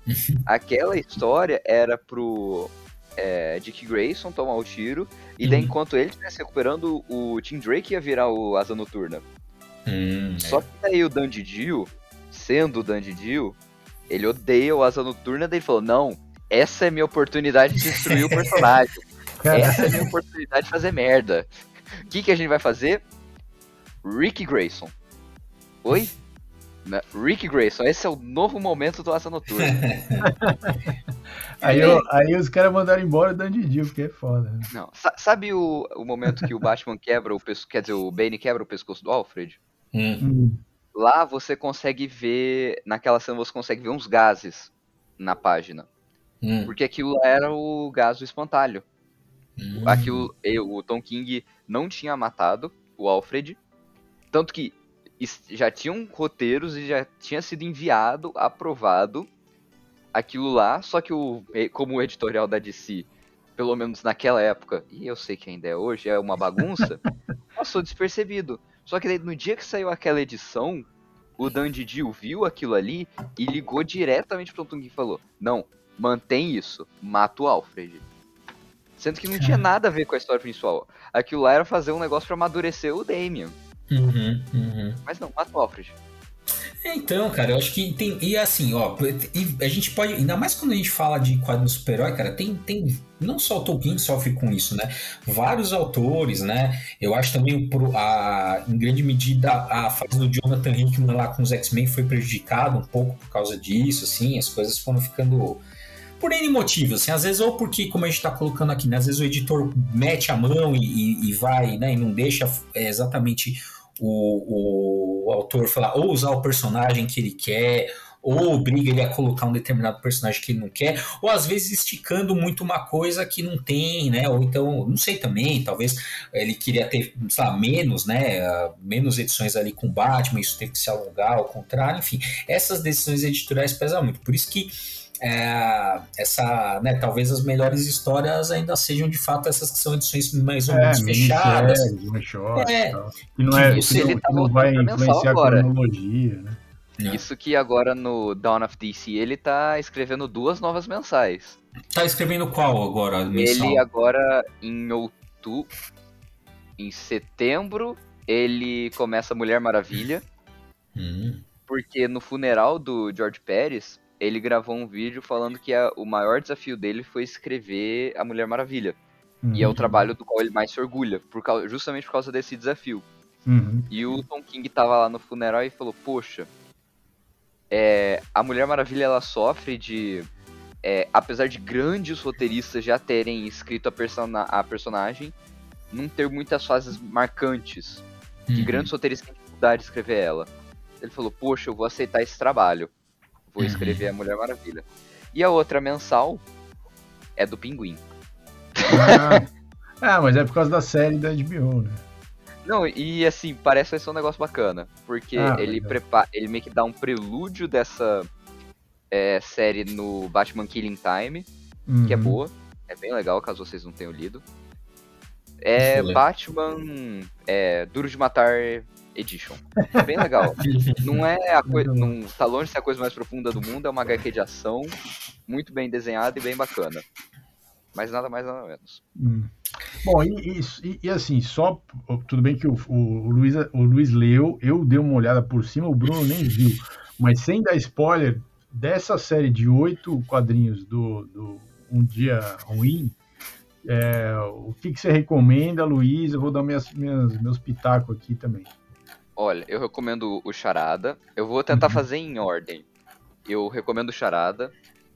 Aquela história era pro é, Dick Grayson tomar o tiro, e daí uhum. enquanto ele estivesse recuperando, o Tim Drake ia virar o Asa Noturna. Hum, Só que daí o Dandy Dio, sendo o Dandy Dio, ele odeia o Asa Noturna, daí ele falou, não, essa é minha oportunidade de destruir o personagem. essa é minha oportunidade de fazer merda. O que, que a gente vai fazer? Rick Grayson. Oi? Rick Grayson, esse é o novo momento do Asa Noturna. aí, eu, aí os caras mandaram embora o Dandy Dio, porque é foda. Né? Não, sabe o, o momento que o Batman quebra o pescoço, quer dizer, o Bane quebra o pescoço do Alfred? Hum. hum. Lá você consegue ver, naquela cena você consegue ver uns gases na página. Hum. Porque aquilo era o gás do espantalho. Hum. Aquilo, o Tom King não tinha matado o Alfred, tanto que já tinham roteiros e já tinha sido enviado, aprovado aquilo lá, só que o como o editorial da DC, pelo menos naquela época, e eu sei que ainda é hoje, é uma bagunça, passou despercebido. Só que daí, no dia que saiu aquela edição, o Dan Didio viu aquilo ali e ligou diretamente pro Tung e falou: Não, mantém isso, mata o Alfred. Sendo que não tinha nada a ver com a história principal. Aquilo lá era fazer um negócio para amadurecer o Damien. Uhum, uhum. Mas não, mata o Alfred. Então, cara, eu acho que tem. E assim, ó, a gente pode. Ainda mais quando a gente fala de quadro super-herói, cara, tem, tem. Não só o Tolkien sofre com isso, né? Vários autores, né? Eu acho também, a, em grande medida, a fase do Jonathan Hickman lá com os X-Men foi prejudicada um pouco por causa disso, assim, as coisas foram ficando por N motivos, assim, às vezes ou porque, como a gente está colocando aqui, né, às vezes o editor mete a mão e, e, vai, né, e não deixa é, exatamente o, o, autor falar ou usar o personagem que ele quer, ou obriga ele a colocar um determinado personagem que ele não quer, ou às vezes esticando muito uma coisa que não tem, né? Ou então, não sei também, talvez ele queria ter, sei lá, menos, né? Menos edições ali com Batman, isso teve que se alongar, ao contrário, enfim, essas decisões editoriais pesam muito. Por isso que é, essa, né, talvez as melhores histórias ainda sejam de fato essas que são edições mais ou é, menos é, fechadas. É, que não, é, isso que não, que não vai influenciar agora. a cronologia, né? É. Isso que agora no Dawn of DC ele tá escrevendo duas novas mensais. Tá escrevendo qual agora? Mensal? Ele agora em outubro, em setembro, ele começa Mulher Maravilha. Hum. Porque no funeral do George Pérez, ele gravou um vídeo falando que a, o maior desafio dele foi escrever a Mulher Maravilha. Uhum. E é o uhum. trabalho do qual ele mais se orgulha, por causa, justamente por causa desse desafio. Uhum. E o Tom King tava lá no funeral e falou: Poxa, é, a Mulher Maravilha ela sofre de. É, apesar de grandes roteiristas já terem escrito a, persona a personagem, não ter muitas fases marcantes. Que uhum. grandes roteiristas têm dificuldade de escrever ela. Ele falou: Poxa, eu vou aceitar esse trabalho. Vou uhum. escrever a Mulher Maravilha. E a outra mensal é do Pinguim. Ah, ah, mas é por causa da série da HBO, né? Não, e assim, parece ser um negócio bacana. Porque ah, ele, prepara, ele meio que dá um prelúdio dessa é, série no Batman Killing Time, uhum. que é uhum. boa. É bem legal, caso vocês não tenham lido. É Batman é, Duro de Matar Edition. É bem legal. não é a coisa. Não tá longe de ser a coisa mais profunda do mundo, é uma HQ de ação, muito bem desenhada e bem bacana. Mas nada mais, nada menos. Hum. Bom, e, e, e, assim, só. Tudo bem que o, o, Luiz, o Luiz leu, eu dei uma olhada por cima, o Bruno nem viu. Mas sem dar spoiler, dessa série de oito quadrinhos do, do Um Dia Ruim, é, o que, que você recomenda, Luiz? Eu vou dar minhas, minhas, meus pitacos aqui também. Olha, eu recomendo o Charada. Eu vou tentar Uhum. fazer em ordem. Eu recomendo o Charada.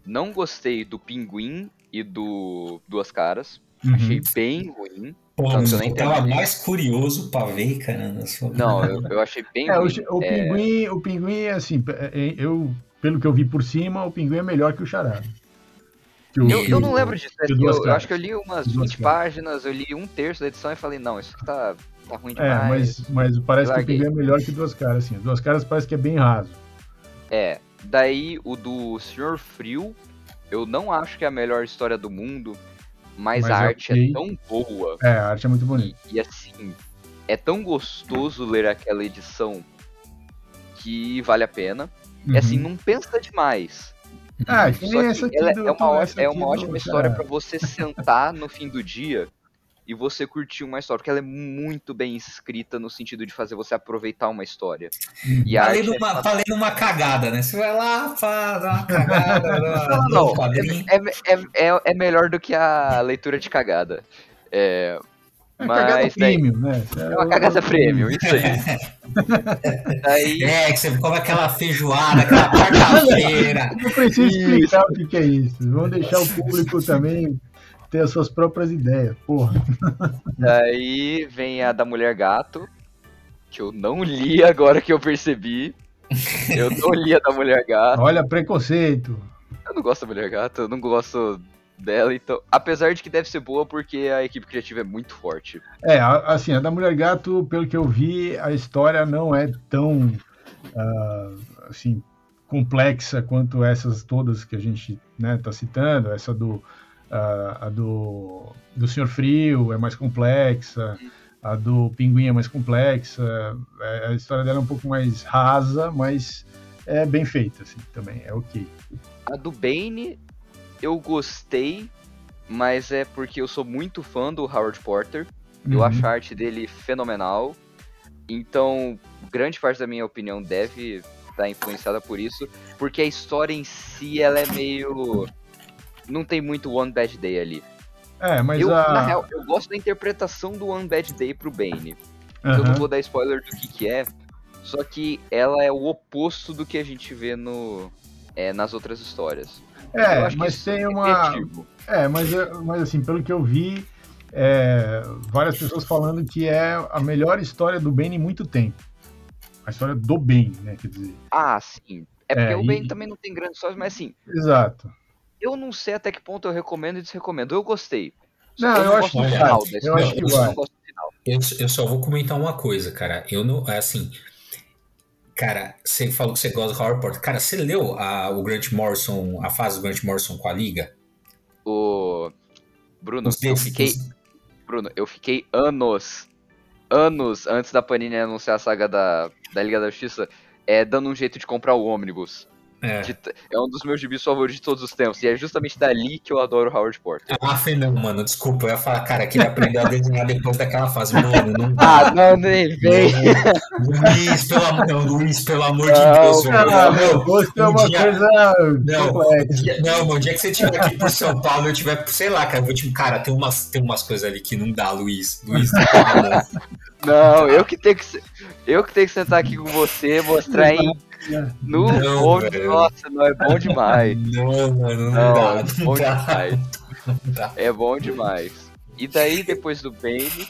Não gostei do Pinguim e do Duas Caras. Uhum. Achei bem ruim. Pô, eu nem eu tava mais curioso pra ver, cara. na sua- Não, eu, eu achei bem É, o, ruim. chi- o É, pinguim, o pinguim, assim, é, é, eu, pelo que eu vi por cima, o pinguim é melhor que o charada. O- Eu, eu o- não lembro disso. né? o Eu, eu acho que eu li umas Que Duas 20 Caras. páginas, eu li um terço da edição e falei, não, isso aqui tá, tá ruim É, demais. mas, mas parece Larguei. que o pinguim é melhor que duas caras, assim. Duas caras parece que é bem raso. É, daí o do Senhor Frio, eu não acho que é a melhor história do mundo, mas, Mas a é arte é tão boa. É, a arte é muito bonita. E, e assim, é tão gostoso ler aquela edição que vale a pena. E assim, Uhum. não pensa demais. Ah, que nem que essa aqui ela do- é uma, é uma do ótima história Charada. pra você sentar no fim do dia e você curtir uma história, porque ela é muito bem escrita no sentido de fazer você aproveitar uma história. E a Falei arte é numa, falei numa cagada, né? Você vai lá, faz uma cagada, Não, não, quadrinho. é, é, é, é melhor do que a leitura de cagada. É, É uma cagada daí, premium, né? é uma cagada premium, isso aí. Daí, É, que você come aquela feijoada, aquela quarta-feira. Não preciso explicar o que, que é isso. Vamos deixar o público também ter as suas próprias ideias. Porra. daí vem a da Mulher Gato, que eu não li agora que eu percebi. Eu não li a da Mulher Gato. Olha, preconceito. Eu não gosto da Mulher Gato, eu não gosto dela, então. Apesar de que deve ser boa porque a equipe criativa é muito forte. É, assim, a da Mulher Gato, pelo que eu vi, a história não é tão ah, assim complexa quanto essas todas que a gente né, tá citando. Essa do ah, a do do Senhor Frio é mais complexa, a do Pinguim é mais complexa. é, a história dela é um pouco mais rasa, mas é bem feita, assim, também é ok. A do Bane eu gostei, mas é porque eu sou muito fã do Howard Porter. Eu Uhum. acho a arte dele fenomenal. Então, grande parte da minha opinião deve estar influenciada por isso, porque a história em si ela é meio não tem muito One Bad Day ali. É, mas eu, a na real, eu gosto da interpretação do One Bad Day pro Bane. Eu não vou dar spoiler do que que é, só que ela é o oposto do que a gente vê no é, nas outras histórias. É, mas tem é uma. É, mas, é- mas assim, pelo que eu vi, é, várias pessoas falando que é a melhor história do Bane em muito tempo. A história do Bane, né? Quer dizer. Ah, sim. É porque É, o Bane e- também não tem grandes histórias, mas assim, Exato. Eu não sei até que ponto eu recomendo e desrecomendo. Eu gostei. Não, eu não acho que final Eu história. acho que Eu vai. não gosto do final. Eu, eu só vou comentar uma coisa, cara. Eu não. é Assim. Cara, você falou que você gosta do Howard. Cara, você leu a, o Grant Morrison, a fase do Grant Morrison com a Liga? O Bruno, Os eu desse- fiquei, os- Bruno, eu fiquei anos, anos antes da Panini anunciar a saga da, da Liga da Justiça, é dando um jeito de comprar o ônibus. É. De é um dos meus gibis favoritos de todos os tempos. E é justamente dali que eu adoro o Howard Porter. Ah, foi não, mano. Desculpa, eu ia falar, cara, que ele aprendeu a desenhar depois daquela fase. Mano, não dá. Ah, não, nem vem. Luiz, pelo amor, Luiz, pelo amor de Não, Deus, cara, mano. meu Não, gosto é um uma dia- coisa Não, não, mano, o dia que você estiver aqui por São Paulo, eu tiver, sei lá, cara, eu vou te. Cara, tem umas, tem umas coisas ali que não dá, Luiz. Luiz, não dá, não. Não, eu que tenho que eu que tenho que sentar aqui com você, mostrar em no Não, velho. nossa, não é bom demais. Não, mano, não, Não, dá. é Não bom dá. demais. Dá. É bom demais. E daí, depois do Bane,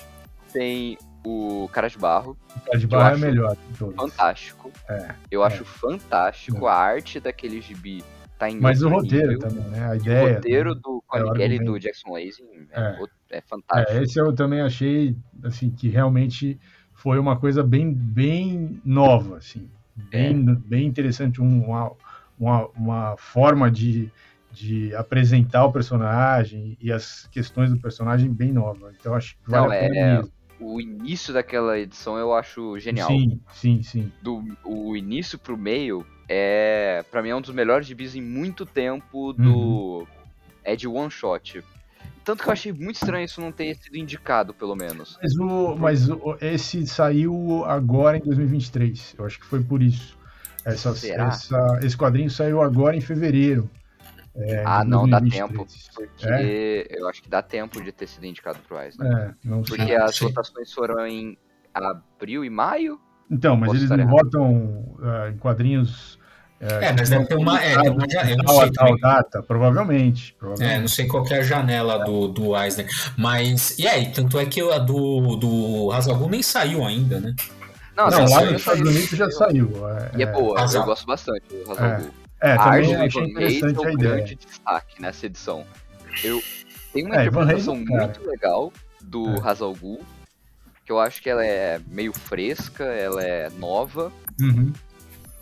tem o Cara de Barro, A de barra é melhor fantástico. É, Eu é. acho fantástico. A arte daquele gibi tá em Mas o roteiro nível. também, né? A ideia. o roteiro do é, o Cole e do. Jackson Lazen é, É. é fantástico. É, esse eu também achei assim que realmente foi uma coisa bem, bem nova, assim, bem, bem interessante, um- uma, uma, uma forma de, de apresentar o personagem e as questões do personagem bem nova. Então acho que vale Não, a pena é- mesmo. O início daquela edição eu acho genial. Sim, sim, sim. Do, o início pro meio é, para mim, é um dos melhores gibis em muito tempo do. Uhum. É de one shot. Tanto que eu achei muito estranho isso não ter sido indicado, pelo menos. Mas, o, mas o- esse saiu agora em 2023. Eu acho que foi por isso. Essa, Será? essa- esse quadrinho saiu agora em fevereiro. É, ah, não, dá 2023. tempo. Porque É? eu acho que dá tempo de ter sido indicado pro Eisner. É, não sei. Porque as votações foram em abril e maio? Então, mas Posso eles não errado. votam ah, em quadrinhos. É, mas deve ter uma. É, tal, uma eu não sei a tal data, provavelmente. É, provavelmente. não sei qual que é a janela do, do Eisner. Mas. E aí, tanto é que a do, do Hazalgu nem saiu ainda, né? Não, Não, lá já nos Estados saiu. Unidos já saiu. É, E é boa, Hazal. eu gosto bastante do Hazal Gu. é, a também do achei é interessante a ideia. grande destaque nessa edição. Eu tenho uma É, interpretação é um cara. muito legal do É. Que eu acho que ela é meio fresca, ela é nova. Uhum.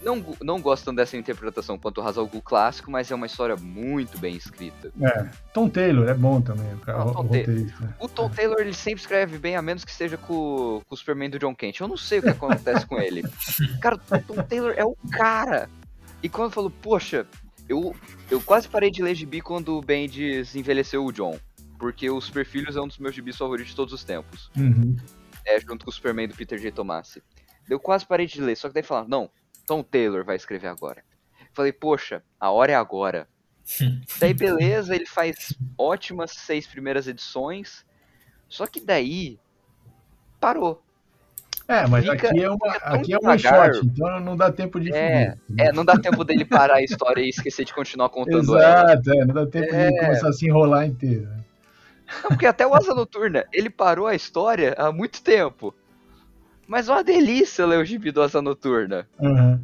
Não, não gosto tanto dessa interpretação quanto o Hazal Gu clássico, mas é uma história muito bem escrita. É. Tom Taylor é bom também, o, cara, Ah, o Tom Taylor. roteirista. O Tom Taylor, ele sempre escreve bem, a menos que seja com, com o Superman do John Kent. Eu não sei o que acontece com ele. Cara, o Tom Taylor é o cara. E quando eu falo, poxa, eu, eu quase parei de ler gibi quando o Bendis envelheceu o John. Porque o Super Filhos é um dos meus gibis favoritos de todos os tempos. Uhum. É, junto com o Superman do Peter J. Tomasi. Eu quase parei de ler, só que daí falaram, não, Tom Taylor vai escrever agora. Falei, poxa, a hora é agora. daí beleza, ele faz ótimas seis primeiras edições. Só que daí parou. É, mas Fica- aqui é, uma, aqui é um shot, então não dá tempo de É, finir. É, não dá tempo dele parar a história e esquecer de continuar contando ela. Exato, é, não dá tempo É. de começar a se enrolar inteiro. né? Não, porque até o Asa Noturna, ele parou a história há muito tempo. Mas é uma delícia ler o gibi do Asa Noturna. Uhum.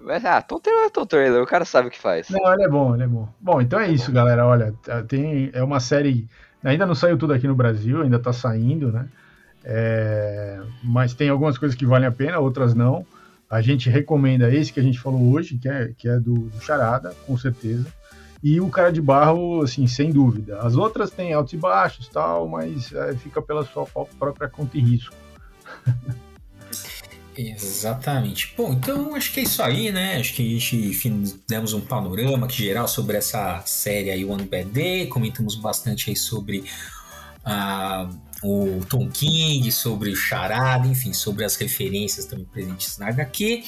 Mas, ah, Tom Taylor é Tom Taylor, o cara sabe o que faz. Não, ele é bom, ele é bom. Bom, então é isso, galera. Olha, tem, é uma série. Ainda não saiu tudo aqui no Brasil, ainda tá saindo, né? É, mas tem algumas coisas que valem a pena, outras não. A gente recomenda esse que a gente falou hoje, que é, que é do, do Charada, com certeza. E o Cara de Barro, assim, sem dúvida. As outras têm altos e baixos tal, mas é, fica pela sua própria conta e risco. Exatamente. Bom, então acho que é isso aí, né? Acho que a gente enfim, demos um panorama geral sobre essa série aí, One Bad Day. Comentamos bastante aí sobre ah, o Tom King, sobre o Charada, enfim, sobre as referências também presentes na HQ.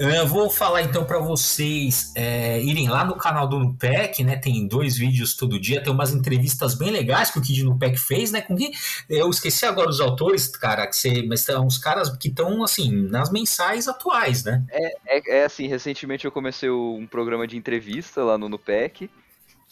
Ah, vou falar então para vocês é, irem lá no canal do Nupec, né? Tem dois vídeos todo dia, tem umas entrevistas bem legais que o Kid Nupec fez, né? Com quem eu esqueci agora os autores, cara, que você, mas são uns caras que estão assim nas mensais atuais, né? É, é assim, recentemente eu comecei um programa de entrevista lá no Nupec,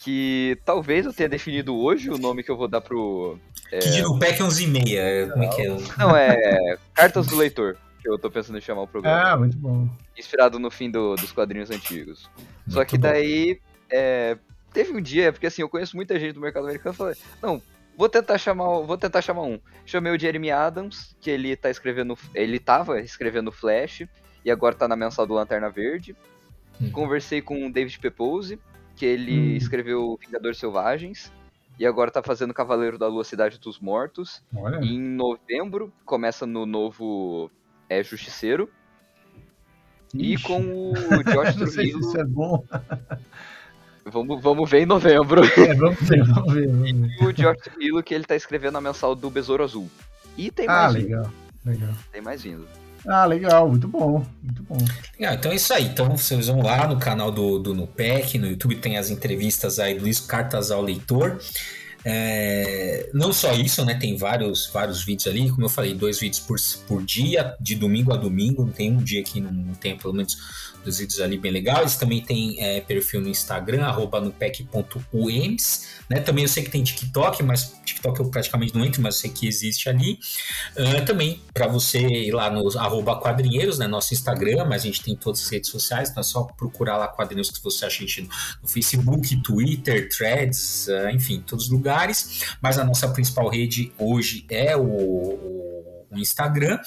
que talvez eu tenha definido hoje o nome que eu vou dar pro... Kid Nupec 11 e meia, como é que é? Não, é Cartas do Leitor, que eu tô pensando em chamar o programa. Ah, muito bom. Inspirado no fim do- dos quadrinhos antigos. Só Muito que bom. daí, é, teve um dia, porque assim, eu conheço muita gente do mercado americano, eu falei, não, vou tentar chamar, vou tentar chamar um. Chamei o Jeremy Adams, que ele tá escrevendo, ele tava escrevendo Flash, e agora tá na mensal do Lanterna Verde. Hum. Conversei com o David Pepose, que ele Hum. escreveu Vingadores Selvagens, e agora tá fazendo Cavaleiro da Lua Cidade dos Mortos. Olha. E em novembro, começa no novo é, Justiceiro. E Ixi. com o Josh Trujillo. isso é bom. Vamos, vamos ver em novembro. É, vamos ver, vamos ver. E o George Trujillo, que ele tá escrevendo a mensal do Besouro Azul. E tem Ah, mais vindo. legal, legal. Tem mais vindo. Ah, legal, muito bom, muito bom. Então é isso aí. Então vocês vão lá no canal do, do Nupec, no YouTube tem as entrevistas aí do Luiz Cartas ao Leitor. É, não só isso, né? Tem vários, vários vídeos ali, como eu falei, dois vídeos por, por dia, de domingo a domingo. Não tem um dia que não, tem pelo menos dos vídeos ali bem legais. Também tem é, perfil no Instagram, arroba nupec.uems. Né? Também eu sei que tem TikTok, mas TikTok eu praticamente não entro, mas eu sei que existe ali. Ah, também para você ir lá no arroba quadrinheiros, né? Nosso Instagram, mas a gente tem todas as redes sociais, então é só procurar lá quadrinheiros que você acha a gente no, no Facebook, Twitter, Threads, ah, enfim, todos os lugares. Mas a nossa principal rede hoje é o, o- Instagram.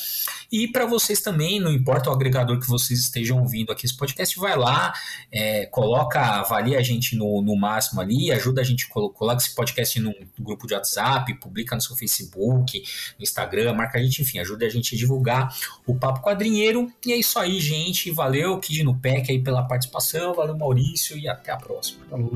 E para vocês também, não importa o agregador que vocês estejam ouvindo aqui esse podcast, vai lá, é, coloca, avalia a gente no, no máximo ali, ajuda a gente, colo- coloca esse podcast no grupo de WhatsApp, publica no seu Facebook, no Instagram, marca a gente, enfim, ajuda a gente a divulgar o Papo Quadrinheiro. E é isso aí, gente. Valeu, Kid no Pack aí pela participação, valeu, Maurício, e até a próxima. Falou.